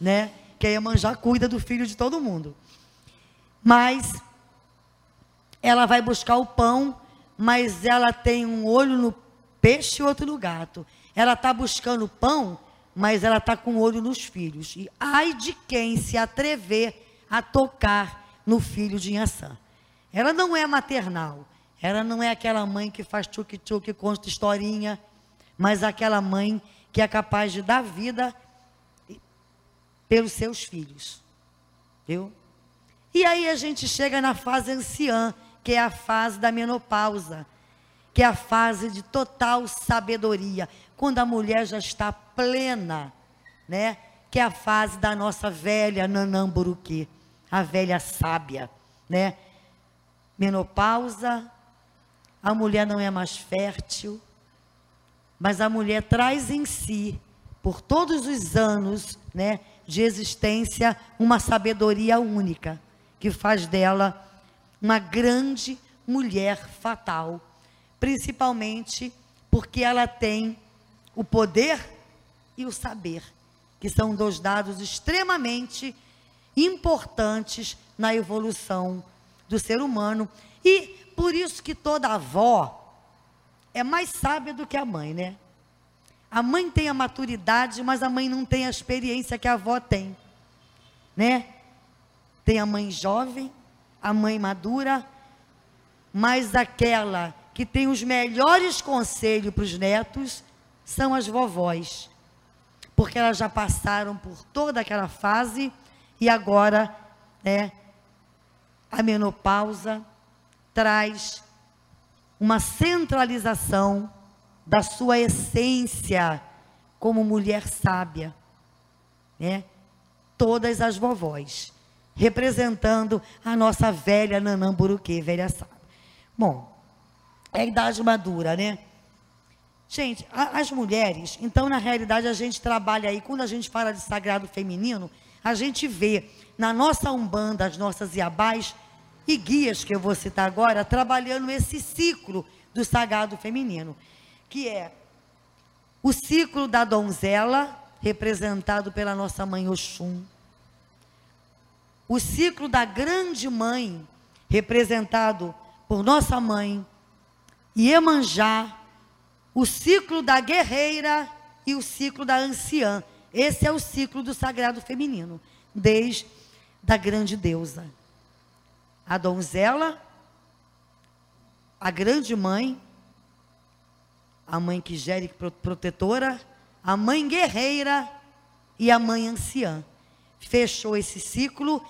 [SPEAKER 2] Né? Que a Iemanjá cuida do filho de todo mundo. Mas ela vai buscar o pão, mas ela tem um olho no peixe e outro no gato. Ela está buscando pão, mas ela está com o olho nos filhos. E ai de quem se atrever a tocar no filho de Inhaçã. Ela não é maternal. Ela não é aquela mãe que faz tchuc-tchuc, consta historinha, mas aquela mãe que é capaz de dar vida pelos seus filhos. Viu? E aí a gente chega na fase anciã, que é a fase da menopausa, que é a fase de total sabedoria, quando a mulher já está plena, né? Que é a fase da nossa velha Nanamburuque, a velha sábia, né? Menopausa, a mulher não é mais fértil, mas a mulher traz em si, por todos os anos, né, de existência, uma sabedoria única, que faz dela uma grande mulher fatal, principalmente porque ela tem o poder e o saber, que são dois dados extremamente importantes na evolução do ser humano e por isso que toda avó é mais sábia do que a mãe, né? A mãe tem a maturidade, mas a mãe não tem a experiência que a avó tem, né? Tem a mãe jovem, a mãe madura, mas aquela que tem os melhores conselhos para os netos são as vovós. Porque elas já passaram por toda aquela fase e agora, né, a menopausa traz uma centralização da sua essência como mulher sábia, né? Todas as vovós, representando a nossa velha Nanamburuque, velha sábia. Bom, é a idade madura, né? Gente, a, as mulheres, então na realidade a gente trabalha aí, quando a gente fala de sagrado feminino, a gente vê na nossa Umbanda, as nossas Iabás e guias que eu vou citar agora, trabalhando esse ciclo do sagrado feminino, que é o ciclo da donzela, representado pela nossa mãe Oxum, o ciclo da grande mãe, representado por nossa mãe Iemanjá, o ciclo da guerreira e o ciclo da anciã. Esse é o ciclo do sagrado feminino, desde da grande deusa. A donzela, a grande mãe, a mãe que gere protetora, a mãe guerreira e a mãe anciã. Fechou esse ciclo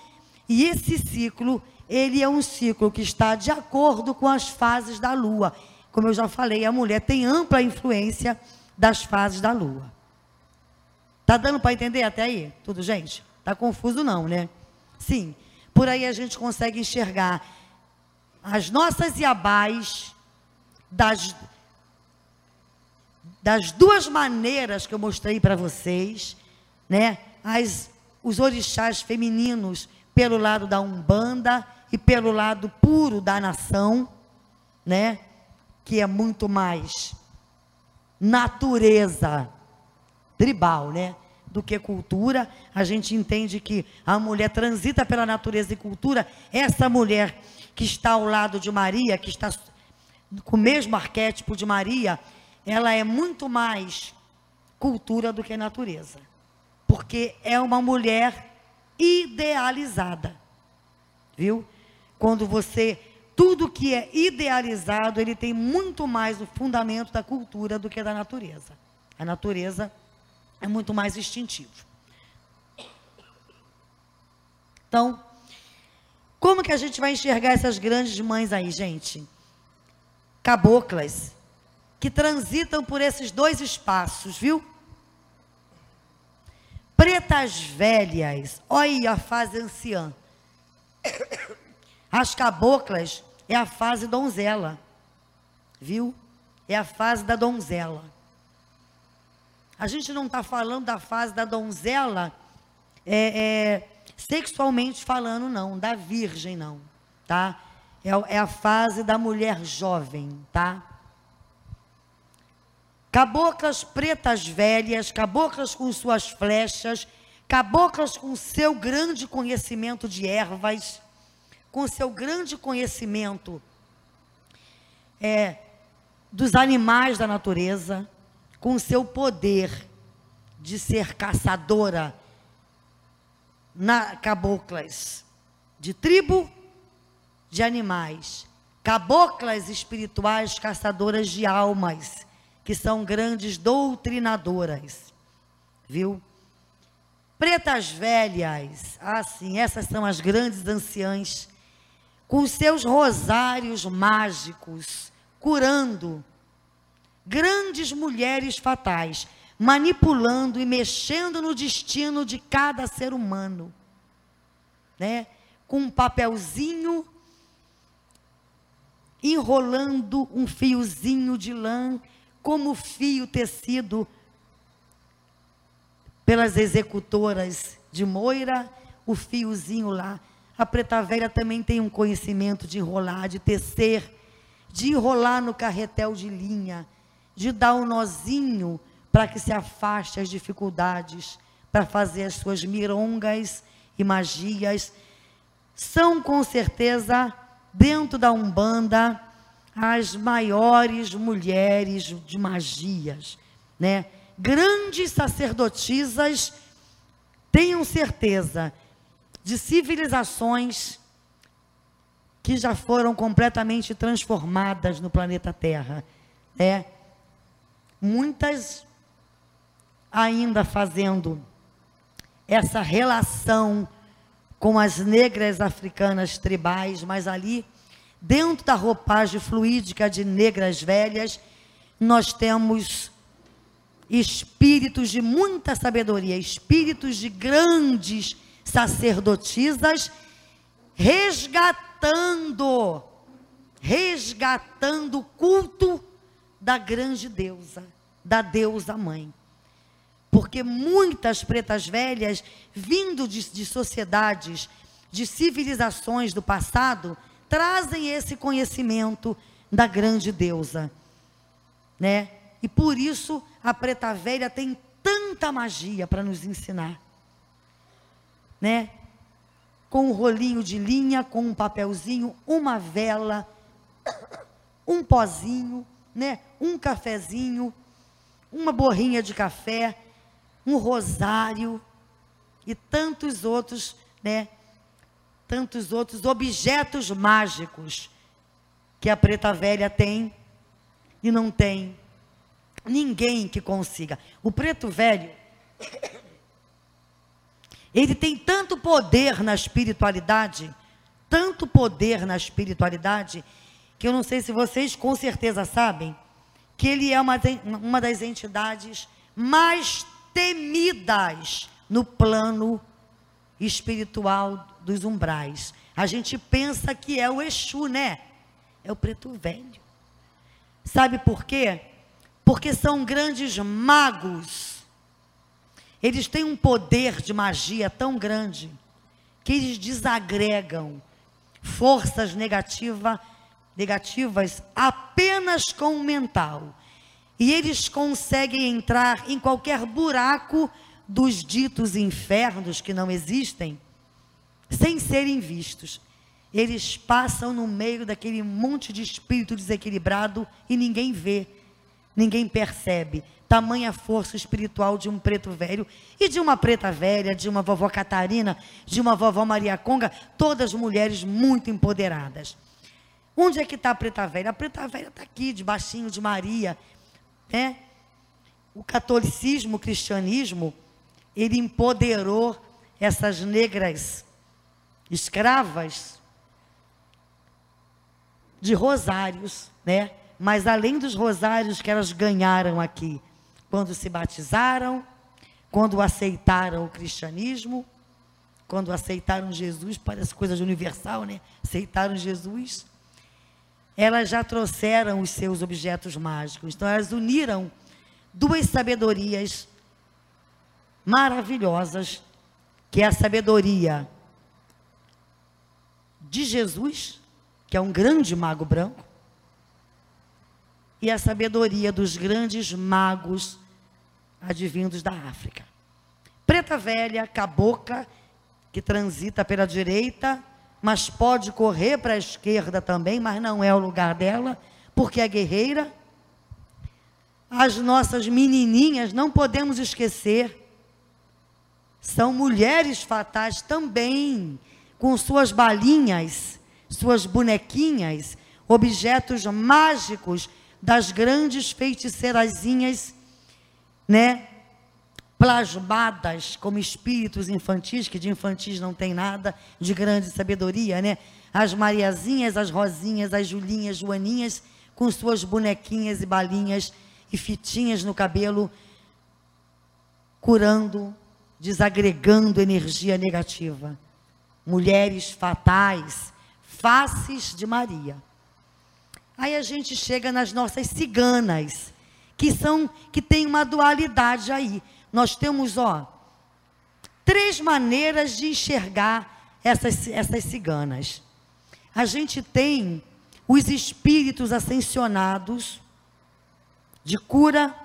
[SPEAKER 2] e esse ciclo, ele é um ciclo que está de acordo com as fases da lua. Como eu já falei, a mulher tem ampla influência das fases da lua. Tá dando para entender até aí? Tudo, gente? Tá confuso não, né? Sim. Por aí a gente consegue enxergar as nossas iabás das das duas maneiras que eu mostrei para vocês, né? As os orixás femininos pelo lado da Umbanda e pelo lado puro da nação, né? Que é muito mais natureza tribal, né? Do que cultura. A gente entende que a mulher transita pela natureza e cultura. Essa mulher que está ao lado de Maria, que está com o mesmo arquétipo de Maria, ela é muito mais cultura do que natureza. Porque é uma mulher idealizada. Viu? Quando você tudo que é idealizado, ele tem muito mais o fundamento da cultura do que da natureza. A natureza é muito mais instintivo. Então, Como que a gente vai enxergar essas grandes mães aí, gente? Caboclas, que transitam por esses dois espaços, viu? Pretas velhas, olha a fase anciã. As caboclas é a fase donzela, viu? É a fase da donzela. A gente não está falando da fase da donzela é, é, sexualmente falando, não, da virgem, não, tá? É, é a fase da mulher jovem, tá? Caboclas pretas velhas, caboclas com suas flechas, caboclas com seu grande conhecimento de ervas, com seu grande conhecimento é, dos animais da natureza, com seu poder de ser caçadora na caboclas de tribo de animais, caboclas espirituais caçadoras de almas, que são grandes doutrinadoras, viu? Pretas velhas, assim, essas são as grandes anciãs, com seus rosários mágicos, curando, grandes mulheres fatais, manipulando e mexendo no destino de cada ser humano, né? Com um papelzinho, enrolando um fiozinho de lã, como fio tecido pelas executoras de Moira, o fiozinho lá. A preta velha também tem um conhecimento de enrolar, de tecer, de enrolar no carretel de linha, de dar um nozinho para que se afaste as dificuldades, para fazer as suas mirongas e magias. São com certeza, dentro da Umbanda, as maiores mulheres de magias, né? Grandes sacerdotisas, tenham certeza, de civilizações que já foram completamente transformadas no planeta Terra, né? Muitas ainda fazendo essa relação com as negras africanas tribais, mas ali, dentro da roupagem fluídica de negras velhas, nós temos espíritos de muita sabedoria, espíritos de grandes sacerdotisas, resgatando, resgatando o culto da grande deusa, da deusa mãe. Porque muitas pretas velhas, vindo de, de sociedades, de civilizações do passado, trazem esse conhecimento da grande deusa, né? E por isso a preta velha tem tanta magia para nos ensinar, né? Com um rolinho de linha, com um papelzinho, uma vela, um pozinho, né? Um cafezinho, uma borrinha de café, um rosário e tantos outros, né? Tantos outros objetos mágicos que a preta velha tem e não tem ninguém que consiga. O preto velho ele tem tanto poder na espiritualidade, tanto poder na espiritualidade, que eu não sei se vocês com certeza sabem, que ele é uma, uma das entidades mais temidas no plano espiritual dos umbrais. A gente pensa que é o Exu, né? É o preto velho. Sabe por quê? Porque são grandes magos. Eles têm um poder de magia tão grande que eles desagregam forças negativa, negativas apenas com o mental. E eles conseguem entrar em qualquer buraco dos ditos infernos que não existem, sem serem vistos. Eles passam no meio daquele monte de espírito desequilibrado e ninguém vê, ninguém percebe. Tamanha força espiritual de um preto velho e de uma preta velha, de uma vovó Catarina, de uma vovó Maria Conga, todas mulheres muito empoderadas. Onde é que está a preta velha? A preta velha está aqui, debaixinho de Maria, né? O catolicismo, o cristianismo, ele empoderou essas negras escravas de rosários, né? Mas além dos rosários que elas ganharam aqui, quando se batizaram, quando aceitaram o cristianismo, quando aceitaram Jesus, parece coisa de universal, né? Aceitaram Jesus. Elas já trouxeram os seus objetos mágicos. Então, elas uniram duas sabedorias maravilhosas, que é a sabedoria de Jesus, que é um grande mago branco, e a sabedoria dos grandes magos advindos da África. Preta velha, cabocla, que transita pela direita, mas pode correr para a esquerda também, mas não é o lugar dela, porque é guerreira. As nossas menininhas, não podemos esquecer, são mulheres fatais também, com suas balinhas, suas bonequinhas, objetos mágicos das grandes feiticeirazinhas, né? plasmadas como espíritos infantis, que de infantis não tem nada, de grande sabedoria, né? As Mariazinhas, as Rosinhas, as Julinhas, Joaninhas, com suas bonequinhas e balinhas e fitinhas no cabelo, curando, desagregando energia negativa. Mulheres fatais, faces de Maria. Aí a gente chega nas nossas ciganas, que são que tem uma dualidade aí nós temos, ó, três maneiras de enxergar essas, essas ciganas. A gente tem os espíritos ascensionados de cura,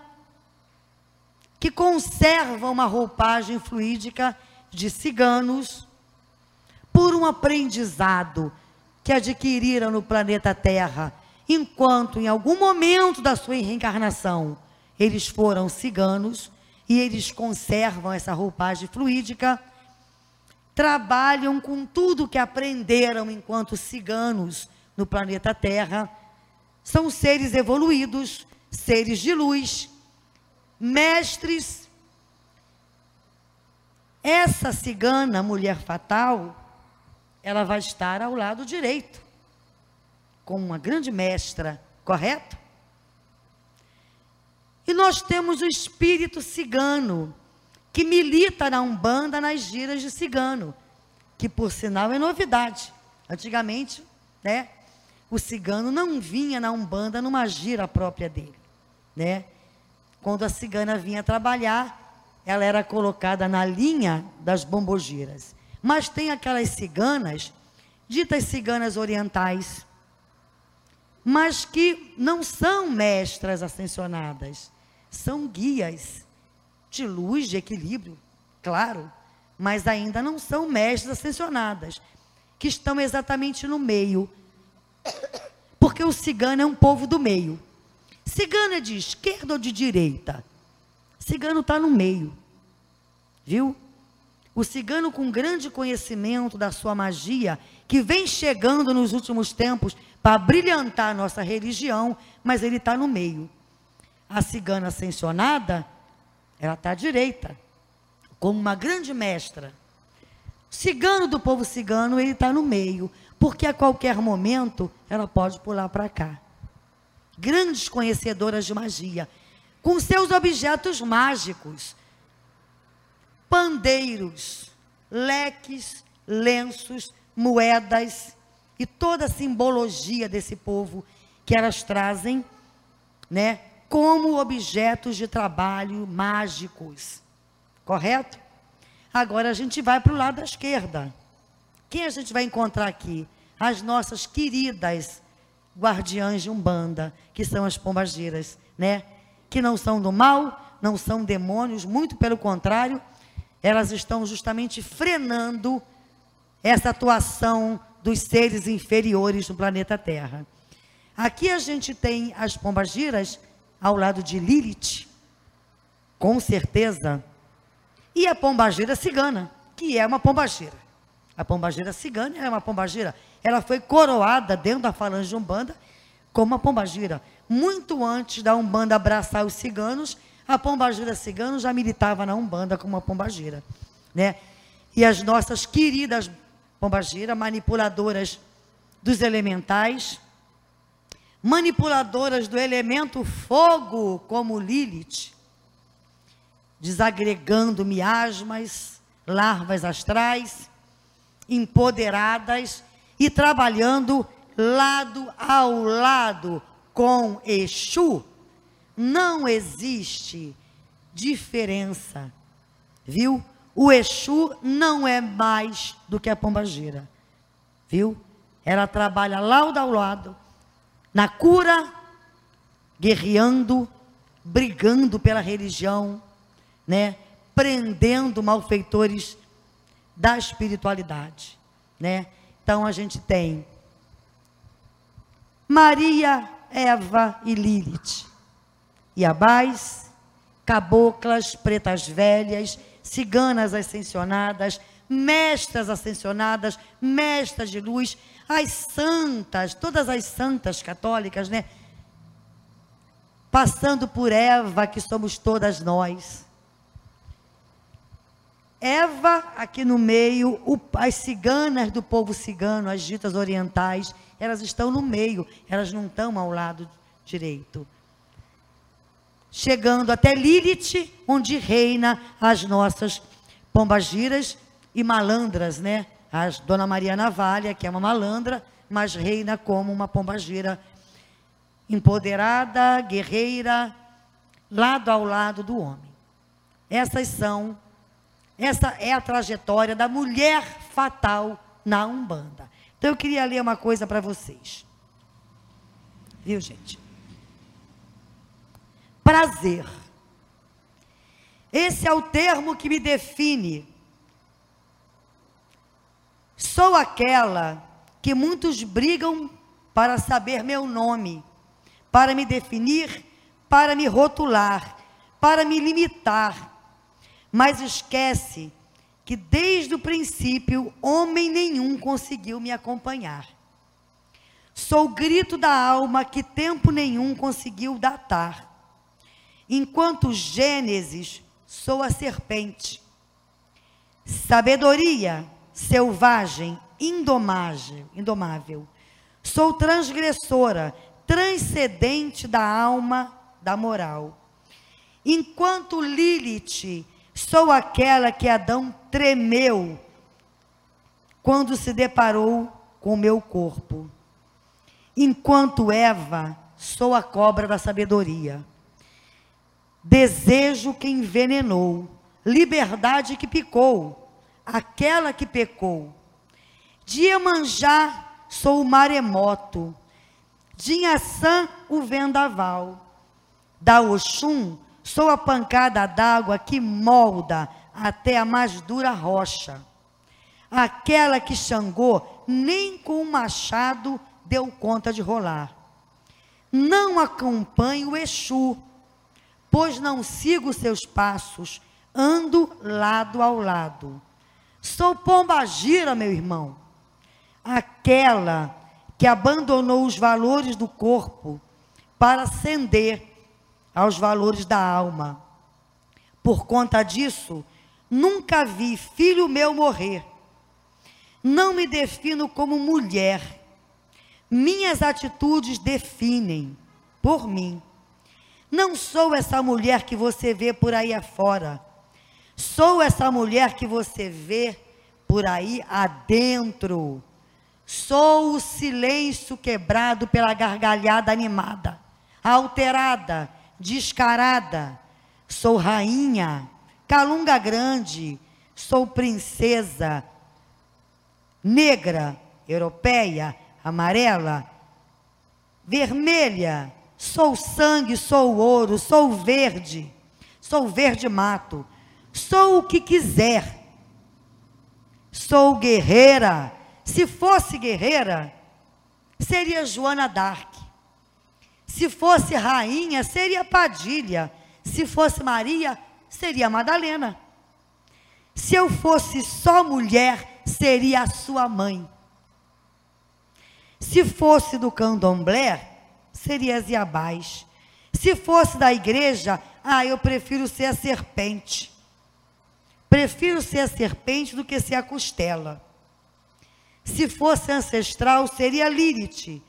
[SPEAKER 2] que conservam uma roupagem fluídica de ciganos por um aprendizado que adquiriram no planeta Terra, enquanto em algum momento da sua reencarnação eles foram ciganos e eles conservam essa roupagem fluídica, trabalham com tudo que aprenderam enquanto ciganos no planeta Terra. São seres evoluídos, seres de luz, mestres. Essa cigana, mulher fatal, ela vai estar ao lado direito, com uma grande mestra, correto? E nós temos o espírito cigano, que milita na Umbanda nas giras de cigano, que por sinal é novidade. Antigamente, né, o cigano não vinha na Umbanda numa gira própria dele, né? Quando a cigana vinha trabalhar, ela era colocada na linha das bombogiras. Mas tem aquelas ciganas, ditas ciganas orientais, mas que não são mestras ascensionadas são guias de luz, de equilíbrio, claro, mas ainda não são mestres ascensionadas, que estão exatamente no meio. Porque o cigano é um povo do meio. Cigano é de esquerda ou de direita? Cigano está no meio. Viu? O cigano com grande conhecimento da sua magia, que vem chegando nos últimos tempos para brilhantar a nossa religião, mas ele está no meio. A cigana ascensionada, ela está à direita, como uma grande mestra. O cigano do povo cigano, ele está no meio, porque a qualquer momento ela pode pular para cá. Grandes conhecedoras de magia, com seus objetos mágicos, pandeiros, leques, lenços, moedas e toda a simbologia desse povo que elas trazem, né, como objetos de trabalho mágicos. Correto? Agora a gente vai para o lado da esquerda. Quem a gente vai encontrar aqui? As nossas queridas guardiãs de Umbanda, que são as pombageiras, né? Que não são do mal, não são demônios, muito pelo contrário, elas estão justamente frenando essa atuação dos seres inferiores no planeta Terra. Aqui a gente tem as pombagiras ao lado de Lilith, com certeza, e a pombageira cigana, que é uma pombageira. A pombageira cigana é uma pombageira. Ela foi coroada dentro da falange Umbanda como uma pombagira. Muito antes da Umbanda abraçar os ciganos, a pombagira cigana já militava na Umbanda como uma pombagira. Né? E as nossas queridas pombagira, manipuladoras dos elementais, manipuladoras do elemento fogo, como Lilith, desagregando miasmas, larvas astrais, empoderadas e trabalhando lado ao lado com Exu, não existe diferença, viu? O Exu não é mais do que a pombagira, viu? Ela trabalha lado ao lado, na cura, guerreando, brigando pela religião, né? Prendendo malfeitores da espiritualidade, né? Então a gente tem Maria, Eva e Lilith. Iabás, caboclas, pretas velhas, ciganas ascensionadas, mestras ascensionadas, mestras de luz, as santas, todas as santas católicas, né? Passando por Eva, que somos todas nós. Eva, aqui no meio, o, as ciganas do povo cigano, as ditas orientais, elas estão no meio, elas não estão ao lado direito. Chegando até Lilith, onde reina as nossas pombagiras e malandras, né? A Dona Maria Navalha, que é uma malandra, mas reina como uma pombagira empoderada, guerreira, lado ao lado do homem. Essas são, essa é a trajetória da mulher fatal na Umbanda. Então eu queria ler uma coisa para vocês. Viu, gente? Prazer. Esse é o termo que me define. Sou aquela que muitos brigam para saber meu nome, para me definir, para me rotular, para me limitar. Mas esquece que desde o princípio homem nenhum conseguiu me acompanhar. Sou o grito da alma que tempo nenhum conseguiu datar. Enquanto Gênesis, sou a serpente. Sabedoria, selvagem, indomável, indomável. Sou transgressora, transcendente da alma, da moral. Enquanto Lilith, Sou aquela que Adão tremeu quando se deparou com meu corpo. Enquanto Eva, sou a cobra da sabedoria. Desejo que envenenou, liberdade que picou, aquela que pecou. De Iemanjá, sou o maremoto. De Inhaçã, o vendaval. Da Oxum, Sou a pancada d'água que molda até a mais dura rocha. Aquela que Xangô nem com o machado deu conta de rolar. Não acompanho o Exu, pois não sigo seus passos, ando lado ao lado. Sou pombagira, meu irmão, aquela que abandonou os valores do corpo para ascender aos valores da alma. Por conta disso, nunca vi filho meu morrer. Não me defino como mulher. Minhas atitudes definem por mim. Não sou essa mulher que você vê por aí afora. Sou essa mulher que você vê por aí adentro. Sou o silêncio quebrado pela gargalhada animada, alterada, descarada, sou rainha, calunga grande, sou princesa, negra, europeia, amarela, vermelha, sou sangue, sou ouro, sou verde, sou verde mato, sou o que quiser, sou guerreira. Se fosse guerreira, seria Joana Dark. Se fosse rainha, seria Padilha. Se fosse Maria, seria Madalena. Se eu fosse só mulher, seria a sua mãe. Se fosse do candomblé, seria Ziabás. Se fosse da igreja, ah, eu prefiro ser a serpente. Prefiro ser a serpente do que ser a costela. Se fosse ancestral, seria Lilith.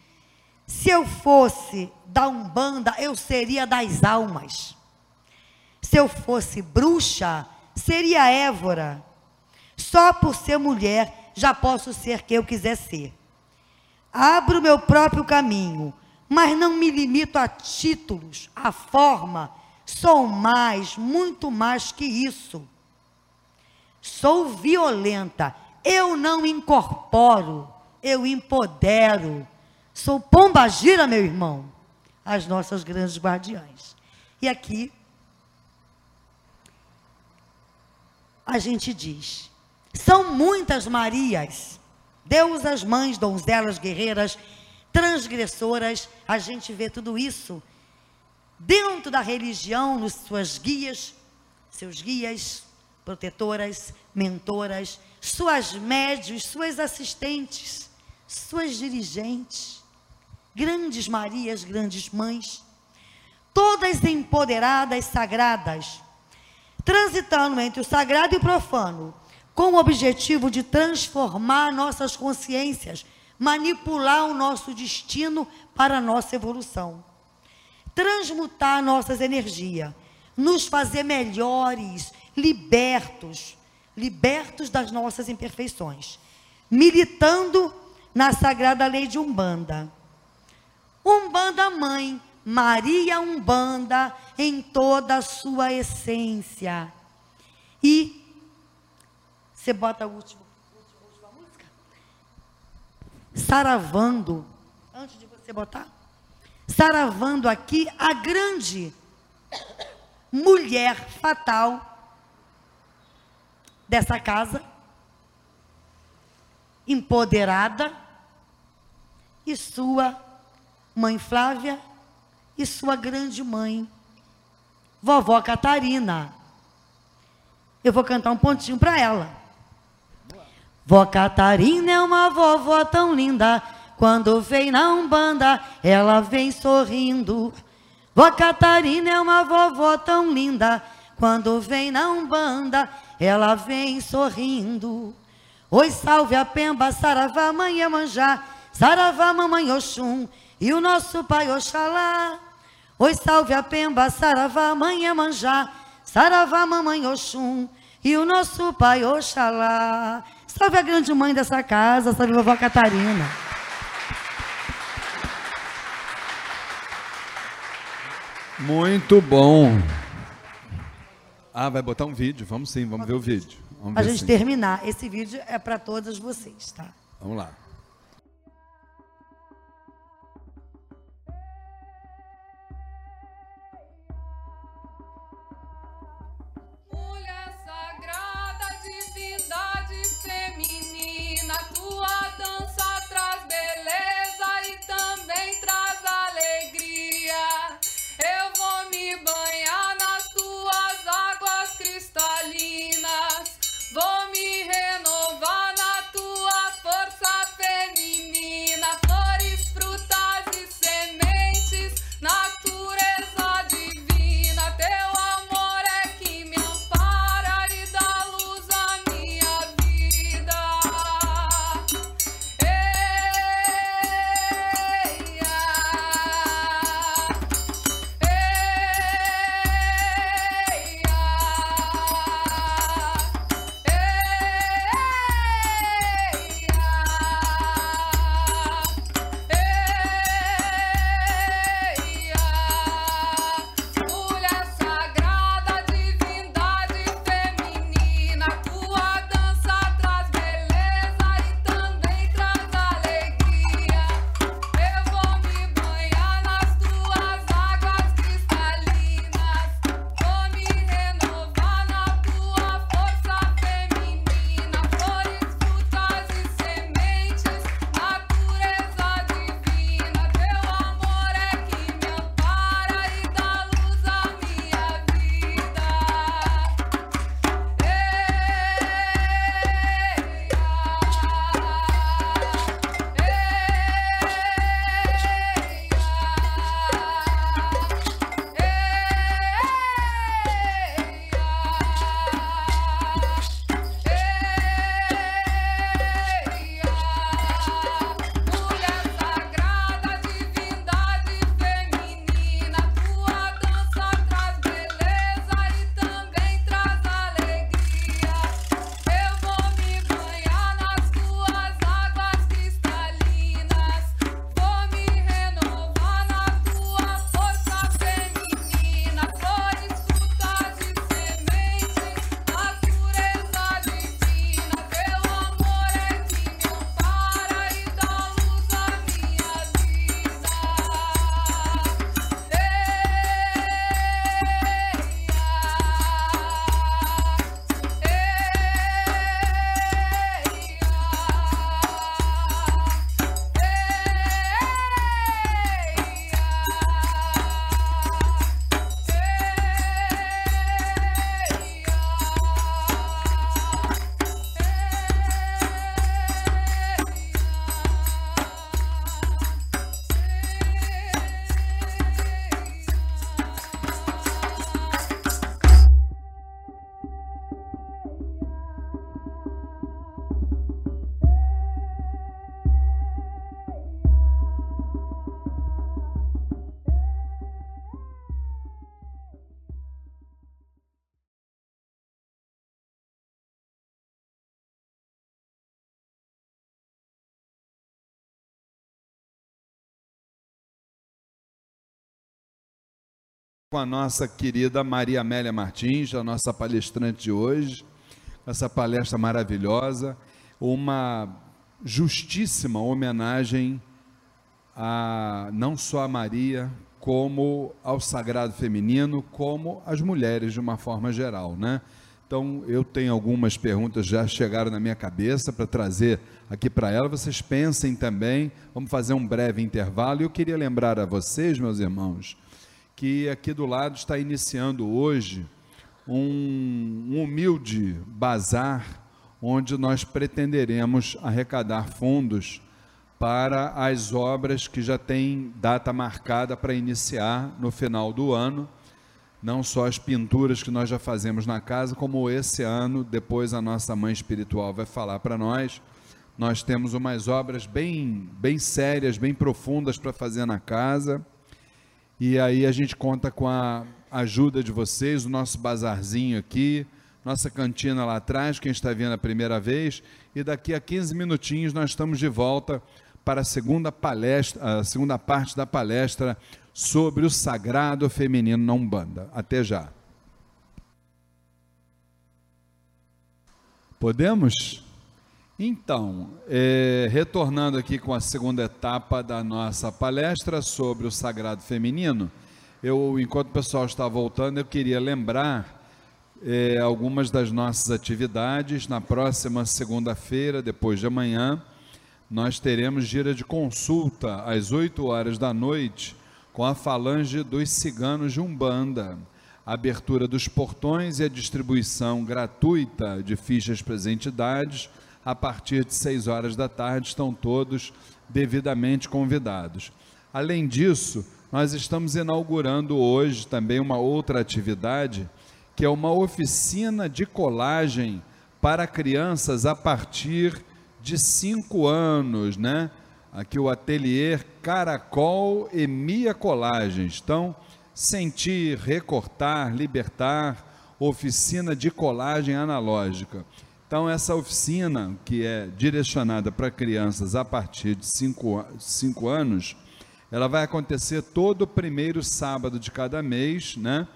[SPEAKER 2] Se eu fosse da Umbanda, eu seria das almas. Se eu fosse bruxa, seria Évora. Só por ser mulher, já posso ser quem eu quiser ser. Abro meu próprio caminho, mas não me limito a títulos, a forma. Sou mais, muito mais que isso. Sou violenta, eu não incorporo, eu empodero. Sou pomba gira, meu irmão, as nossas grandes guardiãs. E aqui a gente diz: são muitas Marias, deusas, mães, donzelas, guerreiras, transgressoras, a gente vê tudo isso dentro da religião, nos suas guias, seus guias, protetoras, mentoras, suas médios, suas assistentes, suas dirigentes, grandes Marias, grandes mães, todas empoderadas, sagradas, transitando entre o sagrado e o profano, com o objetivo de transformar nossas consciências, manipular o nosso destino para a nossa evolução, transmutar nossas energias, nos fazer melhores, libertos, libertos das nossas imperfeições, militando na sagrada lei de Umbanda. Umbanda mãe, Maria Umbanda em toda a sua essência. E você bota última música? Saravando, antes de você botar, saravando aqui a grande mulher fatal dessa casa, empoderada, e sua mãe Flávia e sua grande mãe, vovó Catarina. Eu vou cantar um pontinho para ela. Vó Catarina é uma vovó tão linda, quando vem na Umbanda, ela vem sorrindo. Vó Catarina é uma vovó tão linda, quando vem na Umbanda, ela vem sorrindo. Oi, salve a Pemba, Saravá, mãe Emanjá, Saravá, mamãe Oxum, e o nosso pai Oxalá. Oi, salve a Pemba, Saravá, mãe Emanjá, Saravá, mamãe Oxum, e o nosso pai Oxalá. Salve a grande mãe dessa casa, salve a vovó Catarina.
[SPEAKER 1] Muito bom. Ah, vai botar um vídeo. Vamos sim, vamos ver o vídeo. Vamos
[SPEAKER 2] a gente
[SPEAKER 1] sim.
[SPEAKER 2] terminar, esse vídeo é para todas vocês, tá?
[SPEAKER 1] Vamos lá. Com a nossa querida Maria Amélia Martins, a nossa palestrante de hoje, essa palestra maravilhosa, uma justíssima homenagem a não só a Maria, como ao sagrado feminino, como às mulheres de uma forma geral, né? Então, eu tenho algumas perguntas já chegaram na minha cabeça para trazer aqui para ela. Vocês pensem também. Vamos fazer um breve intervalo. E eu queria lembrar a vocês, meus irmãos, que aqui do lado está iniciando hoje um, um humilde bazar onde nós pretenderemos arrecadar fundos para as obras que já têm data marcada para iniciar no final do ano não só as pinturas que nós já fazemos na casa, como esse ano, depois a nossa mãe espiritual vai falar para nós, nós temos umas obras bem, bem sérias, bem profundas para fazer na casa. E aí a gente conta com a ajuda de vocês, o nosso bazarzinho aqui, nossa cantina lá atrás, quem está vindo a primeira vez, e daqui a 15 minutinhos nós estamos de volta para a segunda palestra, a segunda parte da palestra sobre o sagrado feminino na Umbanda. Até já. Podemos? Então, é, retornando aqui com a segunda etapa da nossa palestra sobre o sagrado feminino, eu, enquanto o pessoal está voltando, eu queria lembrar é, algumas das nossas atividades. Na próxima segunda-feira, depois de amanhã, nós teremos gira de consulta às 8 horas da noite com a falange dos ciganos de Umbanda, a abertura dos portões e a distribuição gratuita de fichas para a partir de 6 horas da tarde estão todos devidamente convidados. Além disso, nós estamos inaugurando hoje também uma outra atividade, que é uma oficina de colagem para crianças a partir de 5 anos, né? aqui o ateliê Caracol e Mia Colagens. Então, sentir, recortar, libertar, oficina de colagem analógica. Então, essa oficina, que é direcionada para crianças a partir de 5 anos, ela vai acontecer todo o primeiro sábado de cada mês, né?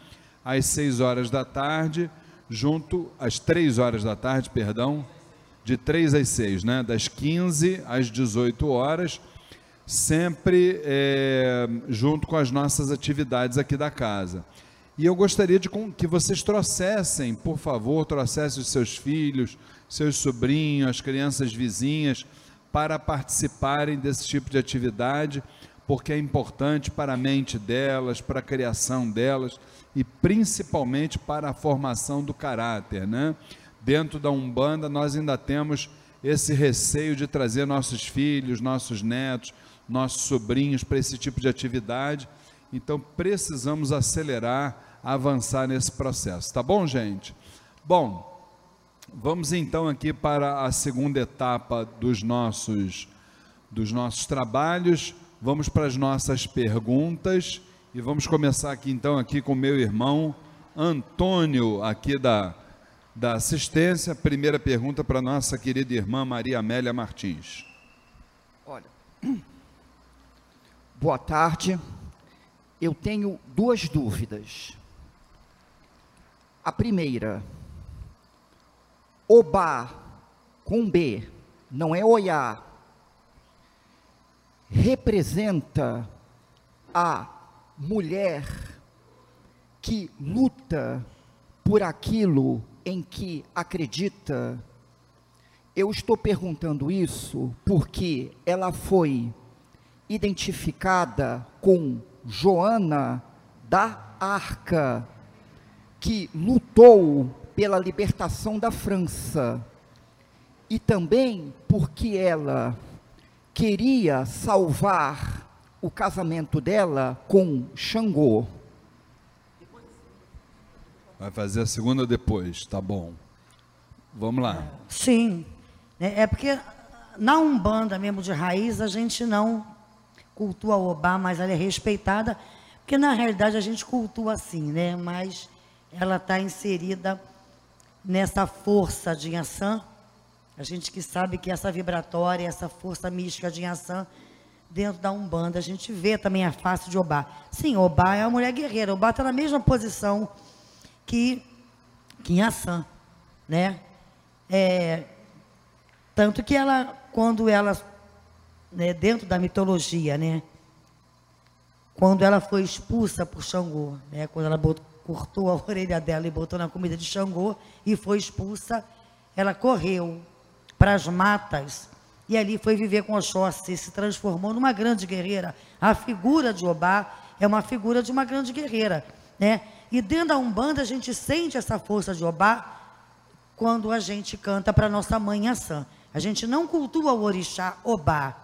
[SPEAKER 1] às 6 horas da tarde, junto às 3 horas da tarde, perdão, de 3 às 6, né? das 15 às 18 horas, sempre é, junto com as nossas atividades aqui da casa. E eu gostaria de que vocês trouxessem, por favor, trouxessem os seus filhos, seus sobrinhos, as crianças vizinhas, para participarem desse tipo de atividade, porque é importante para a mente delas, para a criação delas e principalmente para a formação do caráter, né? dentro da Umbanda, nós ainda temos esse receio de trazer nossos filhos, nossos netos, nossos sobrinhos para esse tipo de atividade. Então, precisamos acelerar, avançar nesse processo. Tá bom, gente? Bom, vamos então aqui para a segunda etapa dos nossos dos nossos trabalhos. Vamos para as nossas perguntas e vamos começar aqui então aqui com meu irmão Antônio aqui da da assistência. Primeira pergunta para nossa querida irmã Maria Amélia Martins.
[SPEAKER 5] Olha, boa tarde. Eu tenho duas dúvidas. A primeira, Obá com B, não é Oiá, representa a mulher que luta por aquilo em que acredita, eu estou perguntando isso porque ela foi identificada com Joana da Arca, que lutou pela libertação da França, e também porque ela queria salvar o casamento dela com Xangô.
[SPEAKER 1] Vai fazer a segunda depois, tá bom. Vamos lá.
[SPEAKER 2] Sim. É, é porque na Umbanda mesmo de raiz, a gente não cultua Obá, mas ela é respeitada, porque na realidade a gente cultua assim, né? Mas ela está inserida nessa força de Yansan. A gente que sabe que essa vibratória, essa força mística de Yansan dentro da Umbanda. A gente vê também a face de Obá. Sim, Obá é uma mulher guerreira. Obá está na mesma posição que, que Inhaçã, né? É, tanto que ela, quando ela, né, dentro da mitologia, né? Quando ela foi expulsa por Xangô, né? Quando ela botou, cortou a orelha dela e botou na comida de Xangô e foi expulsa, ela correu para as matas e ali foi viver com Oxóssi, se transformou numa grande guerreira. A figura de Obá é uma figura de uma grande guerreira, né? E dentro da Umbanda a gente sente essa força de Obá quando a gente canta para nossa mãe Assã. A gente não cultua o orixá Obá,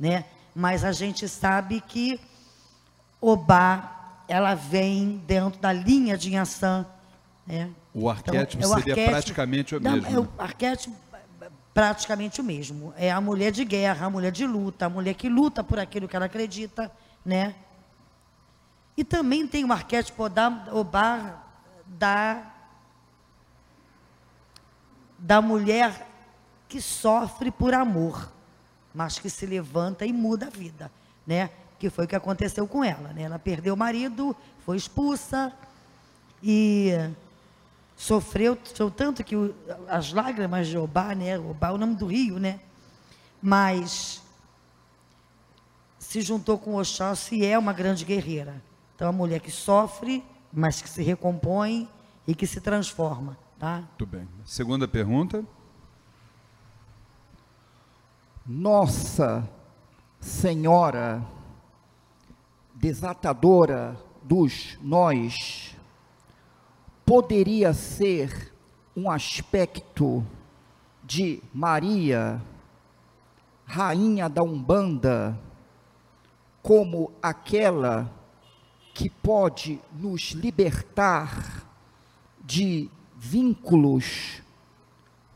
[SPEAKER 2] né? Mas a gente sabe que Obá, ela vem dentro da linha de Inhaçã, né?
[SPEAKER 1] O arquétipo
[SPEAKER 2] Então, é o
[SPEAKER 1] seria
[SPEAKER 2] arquétipo-
[SPEAKER 1] praticamente o
[SPEAKER 2] Não,
[SPEAKER 1] mesmo.
[SPEAKER 2] É o arquétipo praticamente o mesmo. É a mulher de guerra, a mulher de luta, a mulher que luta por aquilo que ela acredita, né? E também tem o arquétipo da, Obá da, da mulher que sofre por amor, mas que se levanta e muda a vida, né? Que foi o que aconteceu com ela, né? Ela perdeu o marido, foi expulsa e sofreu, tanto que o- as lágrimas de Obá, né? Obá é o nome do rio, né? Mas se juntou com Oxóssi e é uma grande guerreira. Então, a mulher que sofre, mas que se recompõe e que se transforma, tá?
[SPEAKER 1] Muito bem. Segunda pergunta.
[SPEAKER 5] Nossa Senhora desatadora dos nós poderia ser um aspecto de Maria, rainha da Umbanda, como aquela que pode nos libertar de vínculos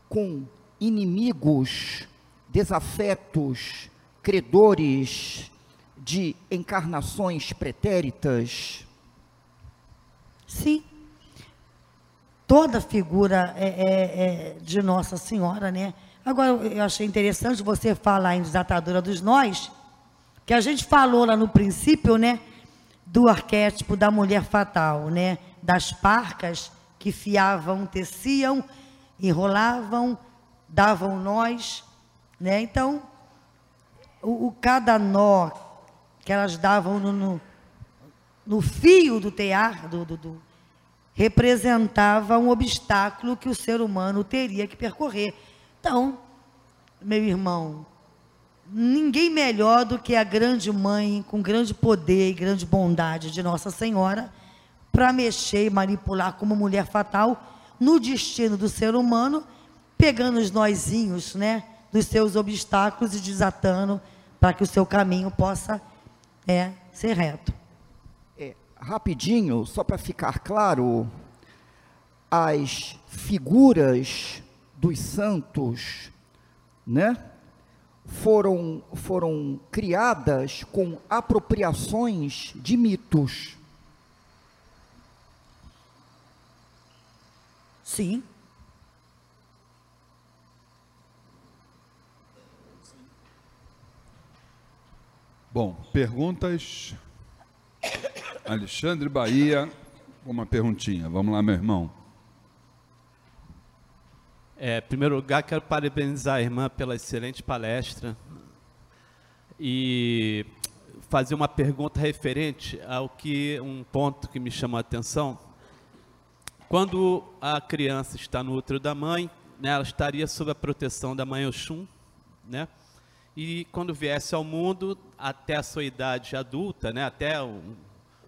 [SPEAKER 5] com inimigos, desafetos, credores de encarnações pretéritas.
[SPEAKER 2] Sim. Toda figura é, é- é de Nossa Senhora, né? Agora, eu achei interessante você falar em desatadora dos nós, que a gente falou lá no princípio, né? Do arquétipo da mulher fatal, né? Das parcas que fiavam, teciam, enrolavam, davam nós, né? Então, o, o cada nó que elas davam no, no, no fio do tear, do, do, do- representava um obstáculo que o ser humano teria que percorrer. Então, meu irmão, ninguém melhor do que a grande mãe, com grande poder e grande bondade de Nossa Senhora, para mexer e manipular como mulher fatal no destino do ser humano, pegando os nozinhos, né, dos seus obstáculos e desatando para que o seu caminho possa é, ser reto.
[SPEAKER 5] É, rapidinho, só para ficar claro, as figuras dos santos, né, foram, foram criadas com apropriações de mitos.
[SPEAKER 2] Sim.
[SPEAKER 1] Bom, perguntas. Alexandre Bahia, uma perguntinha. Vamos lá, meu irmão.
[SPEAKER 6] É, em primeiro lugar, quero parabenizar a irmã pela excelente palestra e fazer uma pergunta referente ao que um ponto que me chamou a atenção. Quando a criança está no útero da mãe, né, ela estaria sob a proteção da mãe Oxum, né? E quando viesse ao mundo, até a sua idade adulta, né, até um,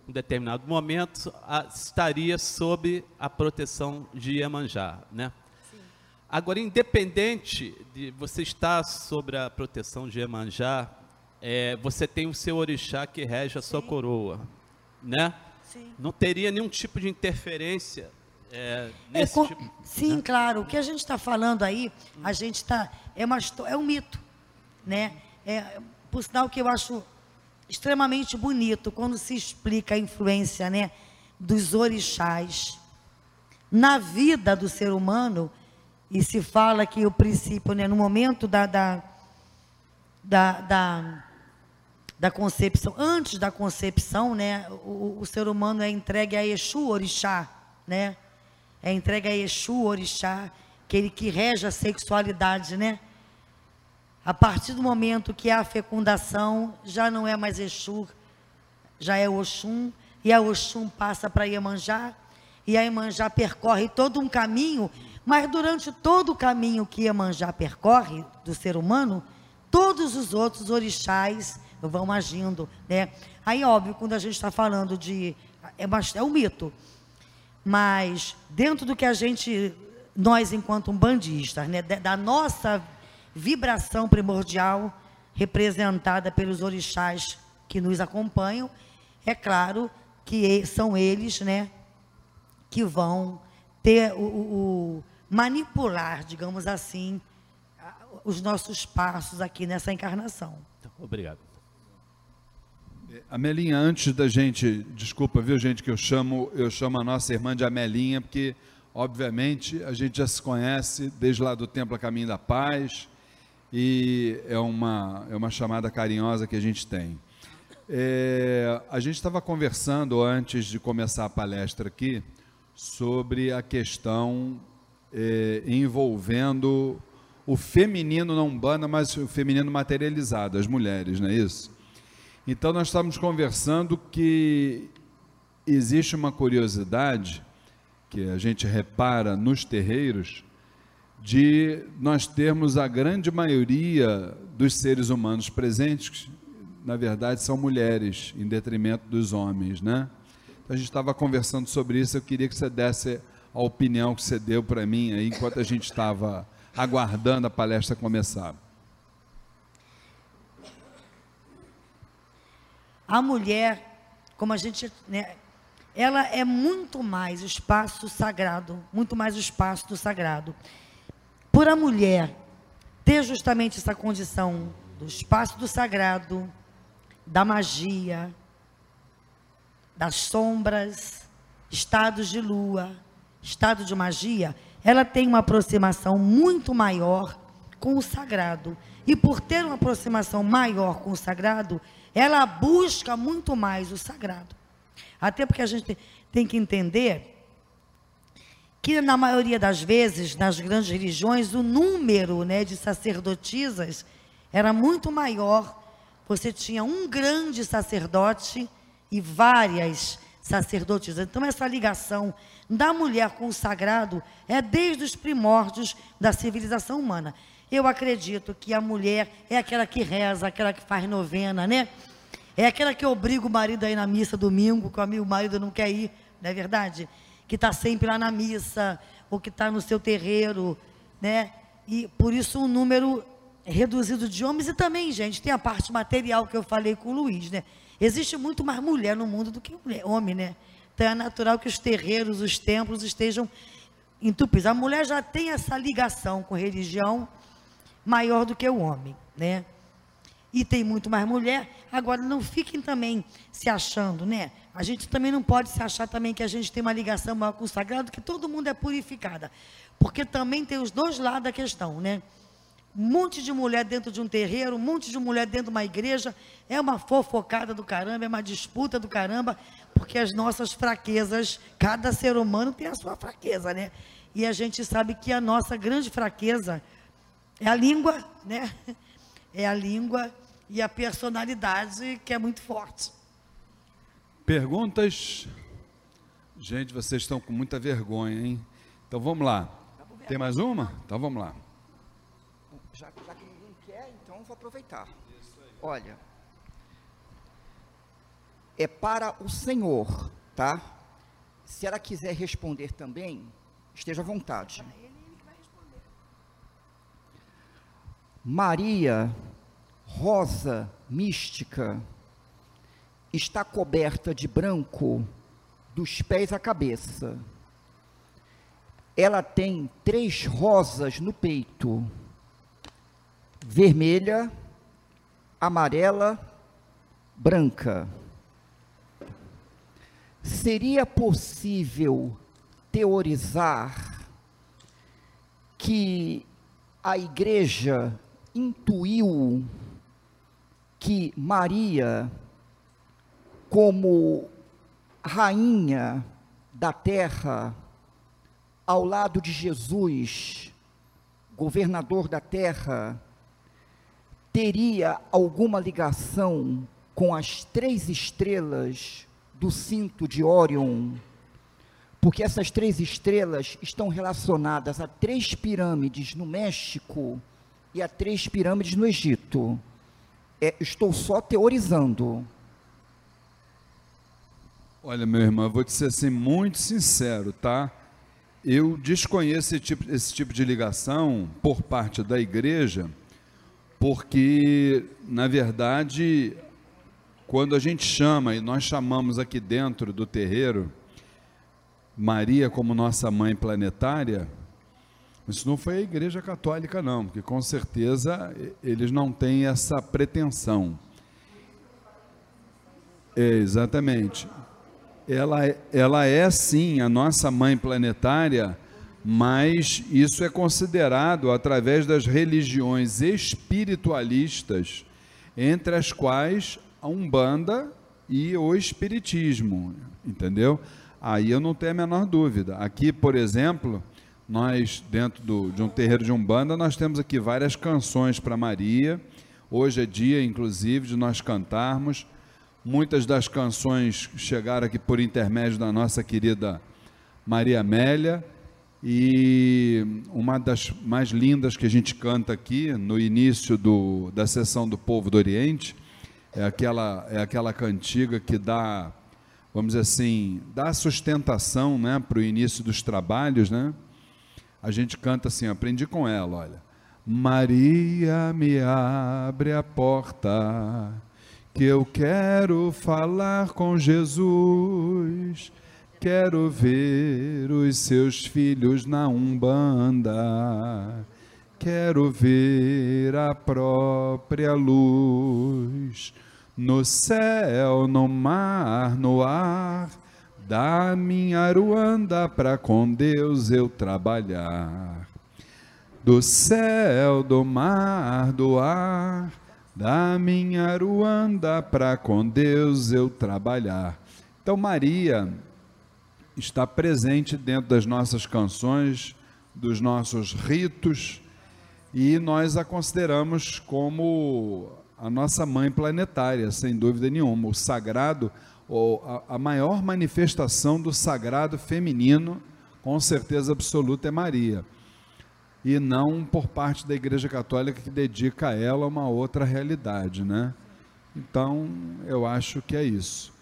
[SPEAKER 6] um determinado momento, a- estaria sob a proteção de Iemanjá, né? Agora, independente de você estar sob a proteção de Iemanjá, é, você tem o seu orixá que rege a sua coroa, né?
[SPEAKER 2] Sim.
[SPEAKER 6] Não teria nenhum tipo de interferência é,
[SPEAKER 2] É,
[SPEAKER 6] nesse
[SPEAKER 2] com-
[SPEAKER 6] tipo.
[SPEAKER 2] sim, claro. O que a gente está falando aí, a gente está. É, uma, é um mito. Né? É, por sinal que eu acho extremamente bonito quando se explica a influência né, dos orixás na vida do ser humano e se fala que o princípio, né, no momento da, da, da, da, da concepção, antes da concepção, né, o, o ser humano é entregue a Exu Orixá, né? É entregue a Exu Orixá, aquele que rege a sexualidade, né? A partir do momento que há fecundação, já não é mais Exu, já é Oxum, e a Oxum passa para Iemanjá, e a Iemanjá percorre todo um caminho, mas durante todo o caminho que Iemanjá percorre do ser humano, todos os outros orixás vão agindo, né? Aí, óbvio, quando a gente está falando de... É, é um mito, mas dentro do que a gente, nós enquanto umbandistas, né, da nossa vibração primordial, representada pelos orixás que nos acompanham, é claro que são eles, né, que vão ter o, o, o manipular, digamos assim, os nossos passos aqui nessa encarnação.
[SPEAKER 6] Obrigado.
[SPEAKER 1] Amelinha, antes da gente, desculpa, viu gente, que eu chamo, eu chamo a nossa irmã de Amelinha, porque, obviamente, a gente já se conhece desde lá do Templo a Caminho da Paz, e é uma, é uma chamada carinhosa que a gente tem. É, a gente estava conversando antes de começar a palestra aqui sobre a questão é, envolvendo o feminino não banda, mas o feminino materializado, as mulheres, não é isso? Então, nós estamos conversando que existe uma curiosidade que a gente repara nos terreiros de nós termos a grande maioria dos seres humanos presentes, na verdade, são mulheres, em detrimento dos homens, né? Então, a gente estava conversando sobre isso, eu queria que você desse a opinião que você deu para mim aí, enquanto a gente estava aguardando a palestra começar.
[SPEAKER 2] A mulher, como a gente, né, ela é muito mais espaço sagrado, muito mais espaço do sagrado. Por a mulher ter justamente essa condição do espaço do sagrado, da magia, das sombras, estados de lua, estado de magia, ela tem uma aproximação muito maior com o sagrado. E por ter uma aproximação maior com o sagrado, ela busca muito mais o sagrado. Até porque a gente tem que entender que na maioria das vezes, nas grandes religiões, o número né, de sacerdotisas era muito maior. Você tinha um grande sacerdote e várias sacerdotisas. Então, essa ligação da mulher com o sagrado é desde os primórdios da civilização humana. Eu acredito que a mulher é aquela que reza, aquela que faz novena, né? É aquela que obriga o marido a ir na missa domingo, que o marido não quer ir, não é verdade? Que está sempre lá na missa, ou que está no seu terreiro, né? E por isso um número reduzido de homens. E também, gente, tem a parte material que eu falei com o Luiz, né? Existe muito mais mulher no mundo do que homem, né? Então é natural que os terreiros, os templos estejam entupidos. A mulher já tem essa ligação com religião maior do que o homem, né? E tem muito mais mulher. Agora, não fiquem também se achando, né? A gente também não pode se achar também que a gente tem uma ligação maior com o sagrado, que todo mundo é purificada. Porque também tem os dois lados da questão, né? Um monte de mulher dentro de um terreiro, um monte de mulher dentro de uma igreja. É uma fofocada do caramba, é uma disputa do caramba, porque as nossas fraquezas, cada ser humano tem a sua fraqueza, né? E a gente sabe que a nossa grande fraqueza é a língua, né? É a língua e a personalidade que é muito forte.
[SPEAKER 1] Perguntas? Gente, vocês estão com muita vergonha, hein? Então vamos lá. Tem mais uma? Então vamos lá.
[SPEAKER 5] Já, já que ninguém quer, então vou aproveitar. Olha, é para o Senhor, tá? Se ela quiser responder também, esteja à vontade. Maria, rosa mística, está coberta de branco dos pés à cabeça. Ela tem três rosas no peito: vermelha, amarela, branca. Seria possível teorizar que a igreja intuiu que Maria, como rainha da terra, ao lado de Jesus, governador da terra, teria alguma ligação com as três estrelas do cinto de Órion? Porque essas três estrelas estão relacionadas a três pirâmides no México e a três pirâmides no Egito. É, estou só teorizando.
[SPEAKER 1] Olha, meu irmão, eu vou te ser assim muito sincero, tá? Eu desconheço esse tipo, esse tipo de ligação por parte da igreja, porque, na verdade, quando a gente chama, e nós chamamos aqui dentro do terreiro, Maria como nossa mãe planetária, isso não foi a Igreja Católica, não, porque com certeza eles não têm essa pretensão. É, exatamente. Ela, ela é sim a nossa mãe planetária, mas isso é considerado através das religiões espiritualistas, entre as quais a Umbanda e o Espiritismo, entendeu? Aí eu não tenho a menor dúvida. Aqui, por exemplo, nós, dentro do, de um terreiro de Umbanda, nós temos aqui várias canções para Maria. Hoje é dia, inclusive, de nós cantarmos. Muitas das canções chegaram aqui por intermédio da nossa querida Maria Amélia. E uma das mais lindas que a gente canta aqui no início do, da sessão do Povo do Oriente é aquela, é aquela cantiga que dá vamos dizer assim, dá sustentação né, para o início dos trabalhos, né? A gente canta assim, aprendi com ela, olha. Maria me abre a porta, que eu quero falar com Jesus, quero ver os seus filhos na Umbanda, quero ver a própria luz no céu, no mar, no ar, da minha Aruanda para com Deus eu trabalhar. Do céu, do mar, do ar, da minha Aruanda para com Deus eu trabalhar. Então Maria está presente dentro das nossas canções, dos nossos ritos, e nós a consideramos como a nossa mãe planetária, sem dúvida nenhuma. O sagrado, a, a maior manifestação do sagrado feminino, com certeza absoluta, é Maria. E não por parte da Igreja Católica que dedica a ela uma outra realidade, né? Então, eu acho que é isso.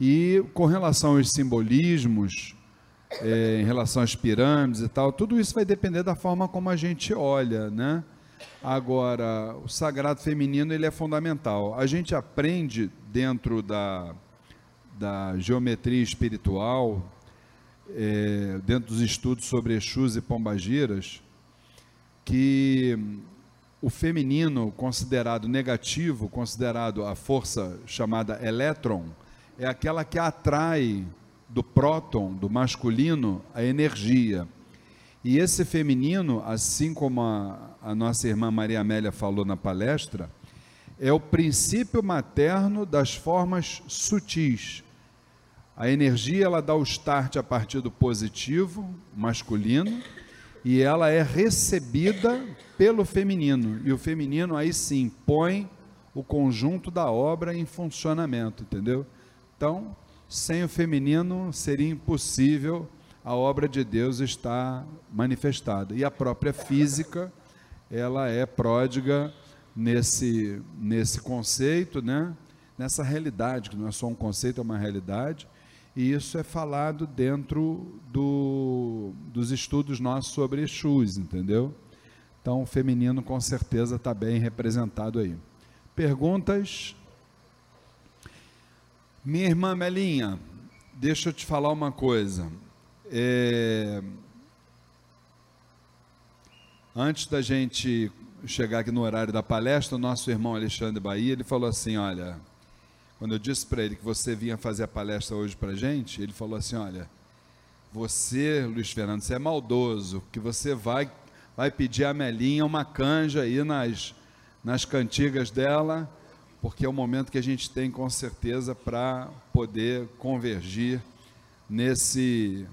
[SPEAKER 1] E com relação aos simbolismos, é, em relação às pirâmides e tal, tudo isso vai depender da forma como a gente olha, né? Agora, o sagrado feminino ele é fundamental. A gente aprende dentro da, da geometria espiritual, é, dentro dos estudos sobre Exus e Pombagiras, que o feminino considerado negativo, considerado a força chamada elétron, é aquela que atrai do próton, do masculino, a energia. E esse feminino, assim como a, a nossa irmã Maria Amélia falou na palestra, é o princípio materno das formas sutis. A energia ela dá o start a partir do positivo masculino e ela é recebida pelo feminino. E o feminino aí sim põe o conjunto da obra em funcionamento, entendeu? Então, sem o feminino seria impossível a obra de Deus está manifestada. E a própria física, ela é pródiga nesse, nesse conceito, né? nessa realidade, que não é só um conceito, é uma realidade. E isso é falado dentro do, dos estudos nossos sobre Exus, entendeu? Então, o feminino com certeza está bem representado aí. Perguntas? Minha irmã Melinha, deixa eu te falar uma coisa. É... Antes da gente chegar aqui no horário da palestra, o nosso irmão Alexandre Bahia, ele falou assim, olha, quando eu disse para ele que você vinha fazer a palestra hoje para a gente, ele falou assim, olha, você, Luiz Fernando, você é maldoso, que você vai, vai pedir a Melinha uma canja aí nas, nas cantigas dela, porque é o momento que a gente tem com certeza para poder convergir nesse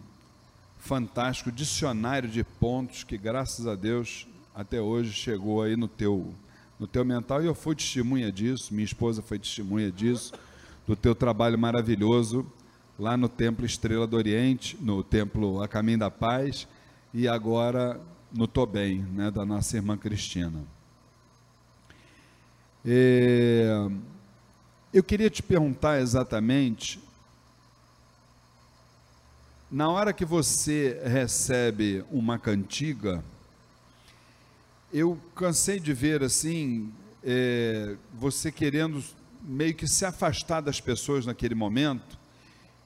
[SPEAKER 1] fantástico dicionário de pontos que graças a Deus até hoje chegou aí no teu no teu mental e eu fui testemunha disso, minha esposa foi testemunha disso, do teu trabalho maravilhoso lá no Templo Estrela do Oriente, no Templo A Caminho da Paz e agora no Tobem, né, da nossa irmã Cristina. É, eu queria te perguntar exatamente, na hora que você recebe uma cantiga, eu cansei de ver assim, é, você querendo meio que se afastar das pessoas naquele momento,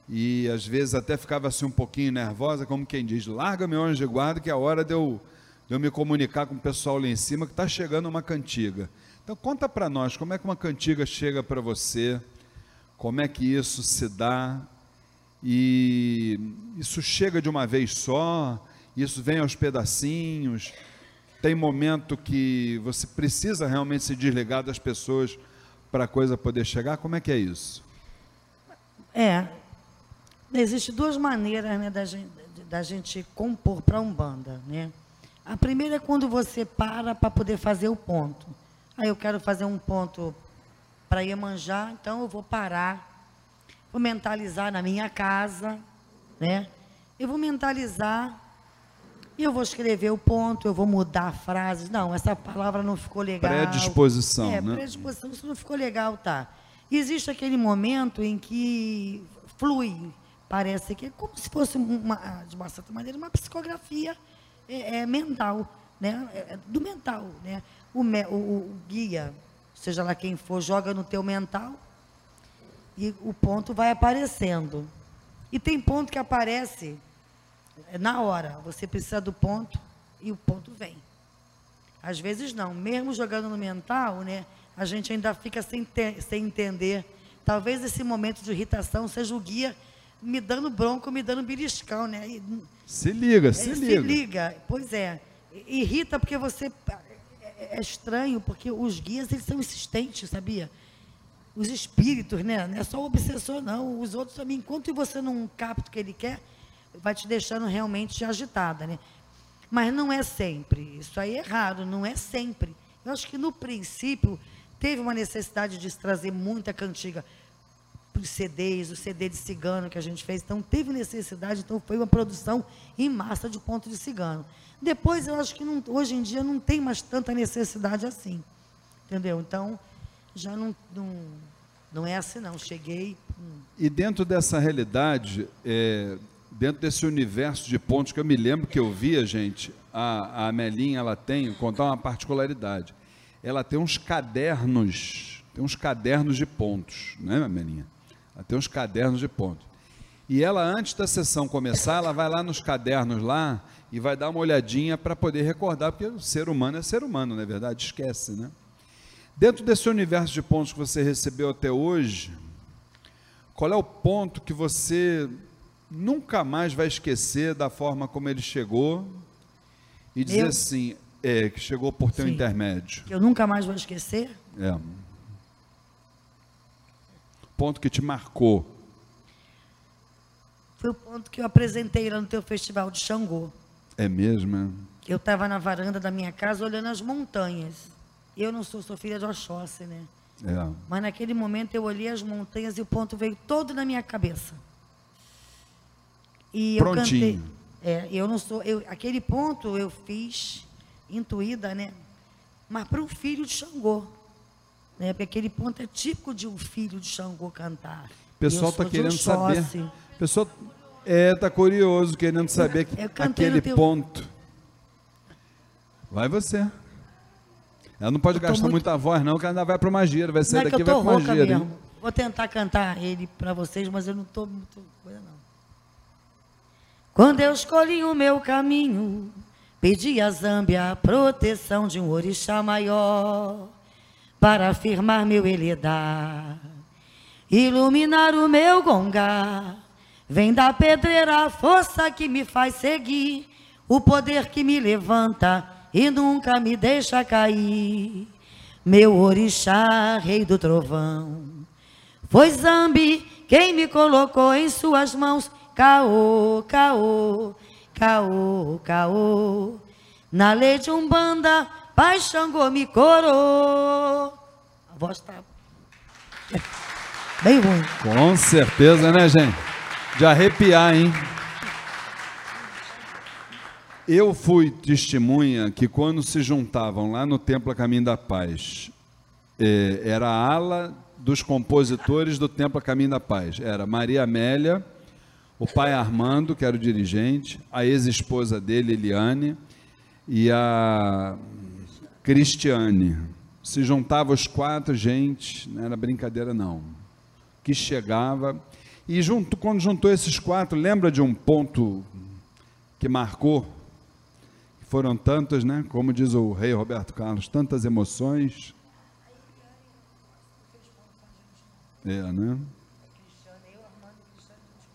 [SPEAKER 1] e às vezes até ficava assim um pouquinho nervosa, como quem diz: larga meu anjo de guarda, que é a hora de eu, de eu me comunicar com o pessoal lá em cima que está chegando uma cantiga. Então conta para nós como é que uma cantiga chega para você, como é que isso se dá, e isso chega de uma vez só, isso vem aos pedacinhos, tem momento que você precisa realmente se desligar das pessoas para a coisa poder chegar, como é que é isso?
[SPEAKER 2] É, existem duas maneiras né, da, gente, da gente compor para a Umbanda, né? A primeira é quando você para para poder fazer o ponto. Aí eu quero fazer um ponto para Iemanjá, então eu vou parar, vou mentalizar na minha casa, né? Eu vou mentalizar eu vou escrever o ponto, eu vou mudar frases. Não, essa palavra não ficou legal.
[SPEAKER 1] Predisposição,
[SPEAKER 2] é,
[SPEAKER 1] né?
[SPEAKER 2] predisposição, isso não ficou legal, tá? Existe aquele momento em que flui, parece que é como se fosse uma, de uma certa maneira, uma psicografia é, é mental, né? É, é do mental, né? O, o, o guia, seja lá quem for, joga no teu mental e o ponto vai aparecendo. E tem ponto que aparece na hora. Você precisa do ponto e o ponto vem. Às vezes não. Mesmo jogando no mental, né, a gente ainda fica sem, ter, sem entender. Talvez esse momento de irritação seja o guia me dando bronco, me dando beliscão, né? E,
[SPEAKER 1] se liga, se
[SPEAKER 2] é,
[SPEAKER 1] liga.
[SPEAKER 2] Se liga, pois é. Irrita porque você é estranho, porque os guias eles são insistentes, sabia? Os espíritos, né? Não é só o obsessor, não. Os outros também, enquanto você não capta o que ele quer, vai te deixando realmente agitada, né? Mas não é sempre. Isso aí é errado, não é sempre. Eu acho que no princípio teve uma necessidade de trazer muita cantiga para os CDs, o CD de cigano que a gente fez. Então teve necessidade, então foi uma produção em massa de ponto de cigano. Depois, eu acho que não, hoje em dia não tem mais tanta necessidade assim. Entendeu? Então, já não, não, não é assim, não. Cheguei. Hum.
[SPEAKER 1] E dentro dessa realidade, é, dentro desse universo de pontos que eu me lembro que eu via, gente, a, a Melinha, ela tem, vou contar uma particularidade. Ela tem uns cadernos, tem uns cadernos de pontos, né, Melinha? Ela tem uns cadernos de pontos. E ela, antes da sessão começar, ela vai lá nos cadernos lá e vai dar uma olhadinha para poder recordar, porque o ser humano é ser humano, não é verdade? Esquece, né? Dentro desse universo de pontos que você recebeu até hoje, qual é o ponto que você nunca mais vai esquecer da forma como ele chegou e dizer eu? assim, é, que chegou por teu Sim, intermédio?
[SPEAKER 2] Eu nunca mais vou esquecer?
[SPEAKER 1] É. Ponto que te marcou.
[SPEAKER 2] Foi o ponto que eu apresentei lá no teu festival de Xangô.
[SPEAKER 1] É mesmo, é?
[SPEAKER 2] Eu estava na varanda da minha casa olhando as montanhas. Eu não sou, sou filha de Oxóssi, né?
[SPEAKER 1] É.
[SPEAKER 2] Mas naquele momento eu olhei as montanhas e o ponto veio todo na minha cabeça. E eu
[SPEAKER 1] Prontinho.
[SPEAKER 2] cantei. É, eu não sou. Eu, aquele ponto eu fiz intuída, né? Mas para um filho de Xangô. Né? Porque aquele ponto é típico de um filho de Xangô cantar.
[SPEAKER 1] O pessoal está querendo saber. O pessoal é, tá curioso, querendo saber que aquele teu... ponto. Vai você. Ela não pode gastar muito... muita voz, não, que ela ainda vai para uma gira. Vai sair
[SPEAKER 2] não é
[SPEAKER 1] daqui e vai para uma gira.
[SPEAKER 2] Vou tentar cantar ele para vocês, mas eu não estou muito coisa, não. Quando eu escolhi o meu caminho, pedi a Zâmbia a proteção de um orixá maior para afirmar meu eledar, iluminar o meu gongar. Vem da pedreira a força que me faz seguir, o poder que me levanta e nunca me deixa cair. meu orixá, rei do trovão. Foi Zambi quem me colocou em suas mãos, caô, caô, caô, caô. Na lei de Umbanda, Pai Xangô me corou. A voz está bem ruim.
[SPEAKER 1] Com certeza, né, gente? De arrepiar, hein? Eu fui testemunha que quando se juntavam lá no Templo a Caminho da Paz, eh, era a ala dos compositores do Templo a Caminho da Paz. Era Maria Amélia, o pai Armando, que era o dirigente, a ex-esposa dele, Eliane, e a Cristiane. Se juntava os quatro, gente, não era brincadeira não. Que chegava. E junto, quando juntou esses quatro, lembra de um ponto que marcou foram tantas, né? Como diz o rei Roberto Carlos, tantas emoções. É, né?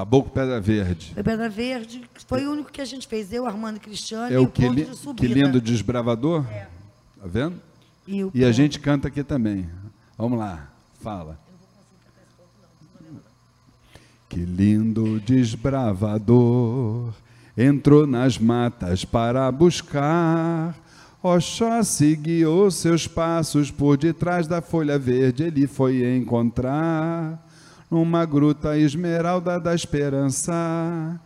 [SPEAKER 1] Caboclo Pedra Verde.
[SPEAKER 2] Foi Pedra Verde, foi o único que a gente fez, eu, Armando e Cristiano,
[SPEAKER 1] é
[SPEAKER 2] e
[SPEAKER 1] o,
[SPEAKER 2] o
[SPEAKER 1] que, li,
[SPEAKER 2] de
[SPEAKER 1] que lindo desbravador?
[SPEAKER 2] É.
[SPEAKER 1] Tá vendo?
[SPEAKER 2] E,
[SPEAKER 1] E a gente canta aqui também. Vamos lá, fala. Que lindo desbravador entrou nas matas para buscar. Oxóssi guiou seus passos por detrás da folha verde. Ele foi encontrar numa gruta esmeralda da esperança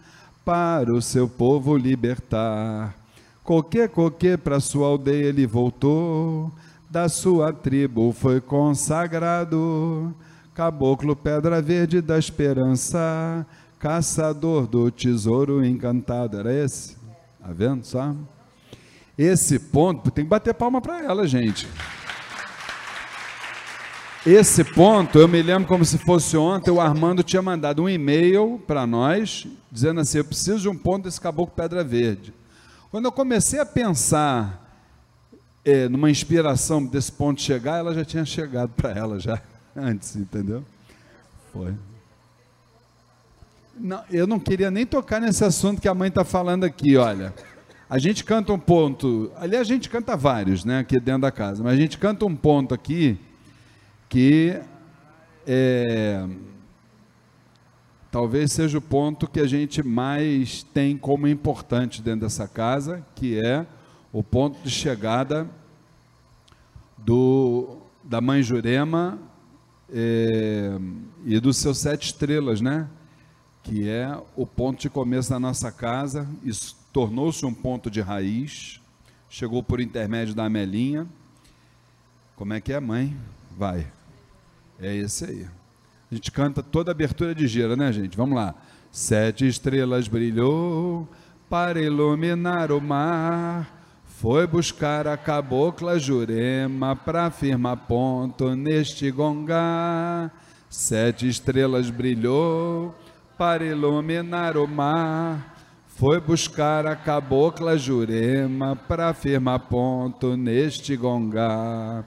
[SPEAKER 1] para o seu povo libertar. Coque, coque, para sua aldeia ele voltou, da sua tribo foi consagrado. Caboclo Pedra Verde da Esperança, caçador do tesouro encantado. Era esse? Tá vendo só? Esse ponto, tem que bater palma para ela, gente. Esse ponto, eu me lembro como se fosse ontem, o Armando tinha mandado um e-mail para nós, dizendo assim: eu preciso de um ponto desse caboclo Pedra Verde. Quando eu comecei a pensar eh, numa inspiração desse ponto chegar, ela já tinha chegado para ela já antes, entendeu? Foi. Não, eu não queria nem tocar nesse assunto que a mãe está falando aqui, olha. A gente canta um ponto, ali a gente canta vários, né, aqui dentro da casa, mas a gente canta um ponto aqui que é, talvez seja o ponto que a gente mais tem como importante dentro dessa casa, que é o ponto de chegada do, da mãe Jurema é, e dos seus sete estrelas, né? Que é o ponto de começo da nossa casa. Isso tornou-se um ponto de raiz. Chegou por intermédio da Amelinha. Como é que é, mãe? Vai. É esse aí. A gente canta toda a abertura de gira, né, gente? Vamos lá. Sete estrelas brilhou para iluminar o mar. Foi buscar a cabocla Jurema para firmar ponto neste gongá. Sete estrelas brilhou para iluminar o mar. Foi buscar a cabocla Jurema para firmar ponto neste gongá.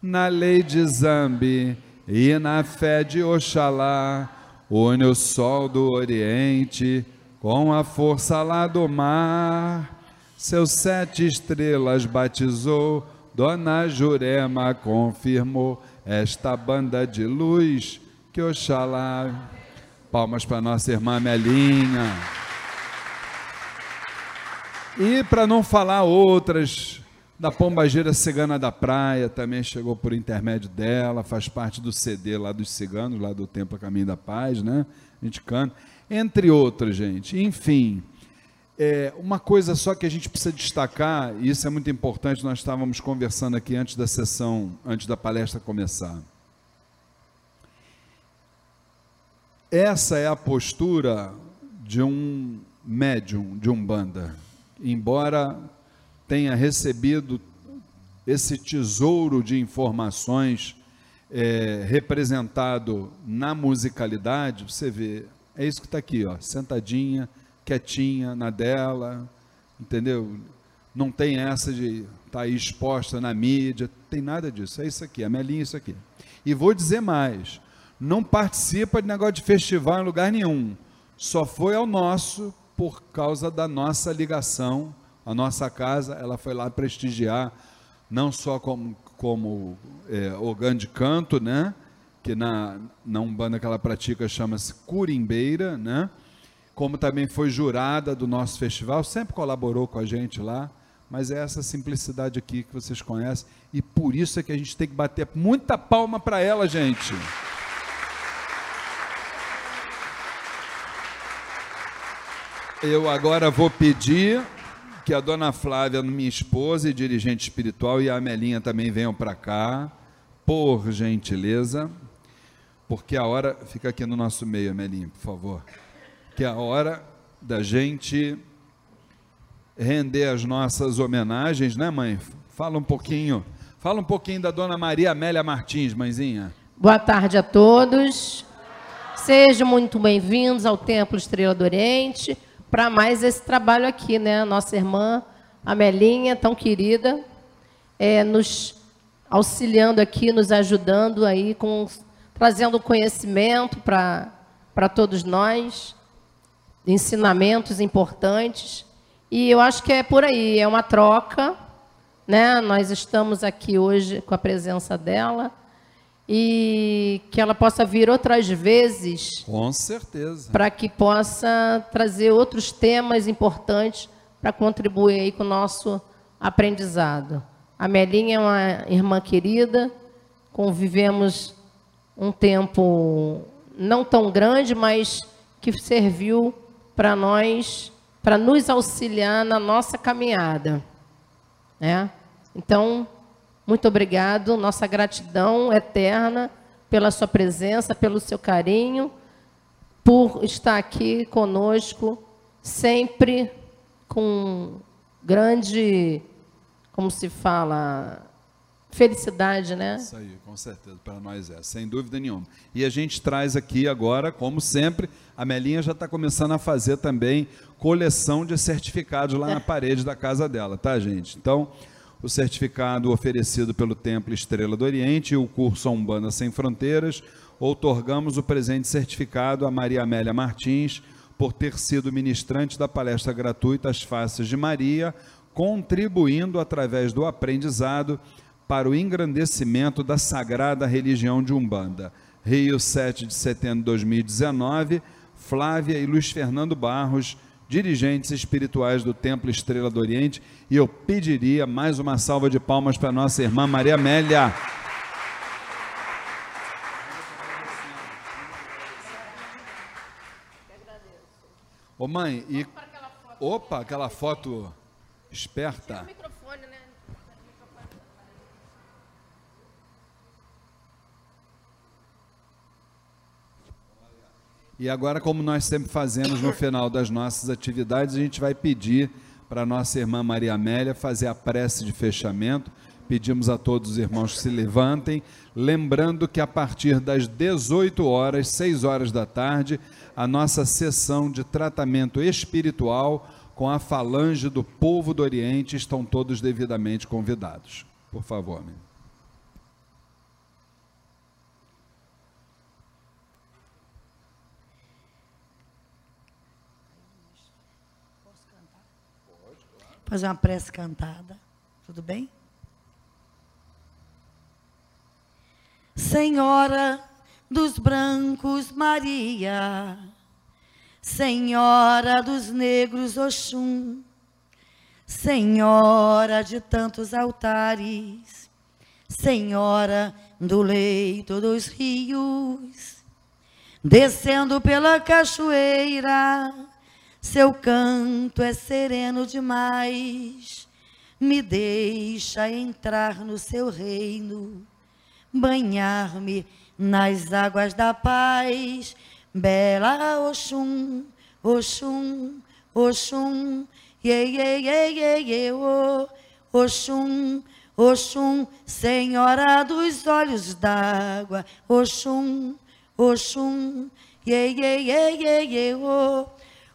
[SPEAKER 1] Na lei de Zambi e na fé de Oxalá, une o sol do Oriente com a força lá do mar. Seus sete estrelas batizou, Dona Jurema confirmou esta banda de luz que Oxalá. Palmas para nossa irmã Melinha. E para não falar outras, da Pombageira Cigana da Praia, também chegou por intermédio dela, faz parte do CD lá dos ciganos, lá do Templo a Caminho da Paz, né? A gente canta. Entre outras, gente. Enfim, é, uma coisa só que a gente precisa destacar, e isso é muito importante, nós estávamos conversando aqui antes da sessão, antes da palestra começar. Essa é a postura de um médium de Umbanda. Embora tenha recebido esse tesouro de informações é, representado na musicalidade, você vê, É isso que está aqui, ó, sentadinha, quietinha, na dela, entendeu? Não tem essa de estar tá exposta na mídia, tem nada disso. É isso aqui, a Melinha é isso aqui. E vou dizer mais, não participa de negócio de festival em lugar nenhum. Só foi ao nosso por causa da nossa ligação, a nossa casa, ela foi lá prestigiar, não só como, como é, organo de canto, né? que na, na Umbanda que ela pratica chama-se Curimbeira, né? como também foi jurada do nosso festival, sempre colaborou com a gente lá, mas é essa simplicidade aqui que vocês conhecem, e por isso é que a gente tem que bater muita palma para ela, gente. Eu agora vou pedir que a dona Flávia, minha esposa e dirigente espiritual, e a Amelinha também venham para cá, por gentileza, porque a hora. Fica aqui no nosso meio, Amelinha, por favor. Que é a hora da gente render as nossas homenagens, né, mãe? Fala um pouquinho. Fala um pouquinho da dona Maria Amélia Martins, mãezinha.
[SPEAKER 7] Boa tarde a todos. Sejam muito bem-vindos ao Templo Estrela do Oriente para mais esse trabalho aqui, né? Nossa irmã Amelinha, tão querida, é, nos auxiliando aqui, nos ajudando aí, com, trazendo conhecimento para todos nós, ensinamentos importantes. E eu acho que é por aí, é uma troca, né? Nós estamos aqui hoje com a presença dela e que ela possa vir outras vezes.
[SPEAKER 1] Com certeza.
[SPEAKER 7] Para que possa trazer outros temas importantes para contribuir aí com o nosso aprendizado. A Melinha é uma irmã querida, convivemos um tempo não tão grande, mas que serviu para nós, para nos auxiliar na nossa caminhada. Né? Então, muito obrigado, nossa gratidão eterna pela sua presença, pelo seu carinho, por estar aqui conosco, sempre com grande, como se fala, felicidade, né?
[SPEAKER 1] Isso aí, com certeza, para nós é, sem dúvida nenhuma. E a gente traz aqui agora, como sempre, a Melinha já está começando a fazer também coleção de certificados lá na parede da casa dela, tá, gente? Então, o certificado oferecido pelo Templo Estrela do Oriente e o curso Umbanda Sem Fronteiras, outorgamos o presente certificado a Maria Amélia Martins por ter sido ministrante da palestra gratuita As Faces de Maria, contribuindo através do aprendizado para o engrandecimento da sagrada religião de Umbanda. Rio, 7 de setembro de 2019, Flávia e Luiz Fernando Barros, dirigentes espirituais do Templo Estrela do Oriente, e eu pediria mais uma salva de palmas para nossa irmã Maria Amélia. Ô mãe, e. Opa, aquela foto esperta. E agora, como nós sempre fazemos no final das nossas atividades, a gente vai pedir para nossa irmã Maria Amélia fazer a prece de fechamento. Pedimos a todos os irmãos que se levantem, lembrando que a partir das 18 horas, 6 horas da tarde, a nossa sessão de tratamento espiritual com a falange do povo do Oriente estão todos devidamente convidados. Por favor, amigo.
[SPEAKER 2] Fazer uma prece cantada. Tudo bem? Senhora dos brancos, Maria. Senhora dos negros, Oxum. Senhora de tantos altares. Senhora do leito dos rios. Descendo pela cachoeira seu canto é sereno demais, me deixa entrar no seu reino, banhar-me nas águas da paz. Bela Oxum, Oxum, Oxum, ye, ye, ye, ye, ye, oh, Oxum, Oxum, Senhora dos olhos d'água, Oxum, Oxum, Ye, ye, ye, ye, ye, oh.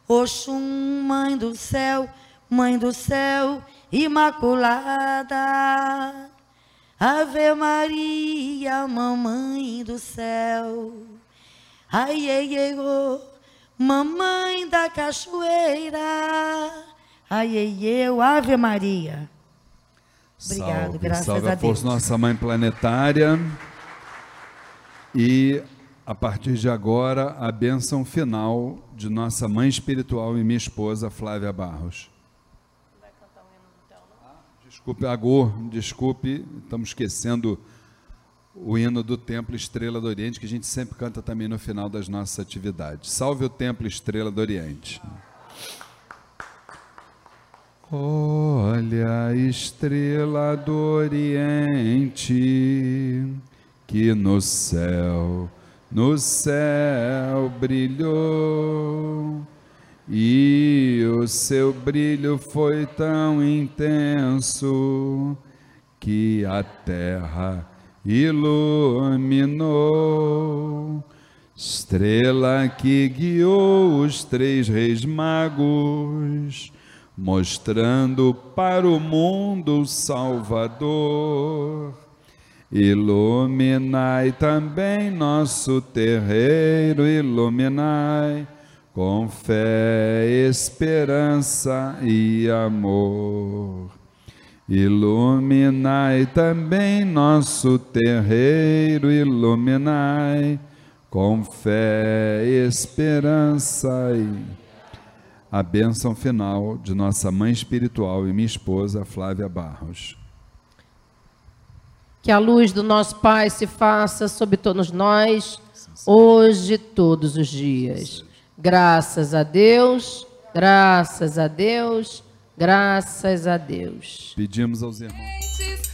[SPEAKER 2] Oxum, mãe do céu, mãe do céu, imaculada. Ave Maria, mamãe do céu. Ai, ai, ai, oh, mamãe da cachoeira. Ai, ai, eu, Ave Maria. Obrigado,
[SPEAKER 1] salve,
[SPEAKER 2] graças
[SPEAKER 1] salve
[SPEAKER 2] a
[SPEAKER 1] força
[SPEAKER 2] Deus.
[SPEAKER 1] nossa mãe planetária. E a partir de agora, a bênção final de nossa mãe espiritual e minha esposa, Flávia Barros. Desculpe, Agô, desculpe, estamos esquecendo o hino do Templo Estrela do Oriente, que a gente sempre canta também no final das nossas atividades. Salve o Templo Estrela do Oriente. Olha a estrela do Oriente, que no céu, no céu brilhou. E o seu brilho foi tão intenso que a terra iluminou. Estrela que guiou os três reis magos, mostrando para o mundo o Salvador. Iluminai também nosso terreiro, iluminai com fé, esperança e amor. Iluminai também nosso terreiro, iluminai com fé, esperança e a bênção final de nossa mãe espiritual e minha esposa Flávia Barros.
[SPEAKER 7] Que a luz do nosso Pai se faça sobre todos nós, hoje e todos os dias. Graças a Deus, graças a Deus, graças a Deus.
[SPEAKER 1] Pedimos aos irmãos.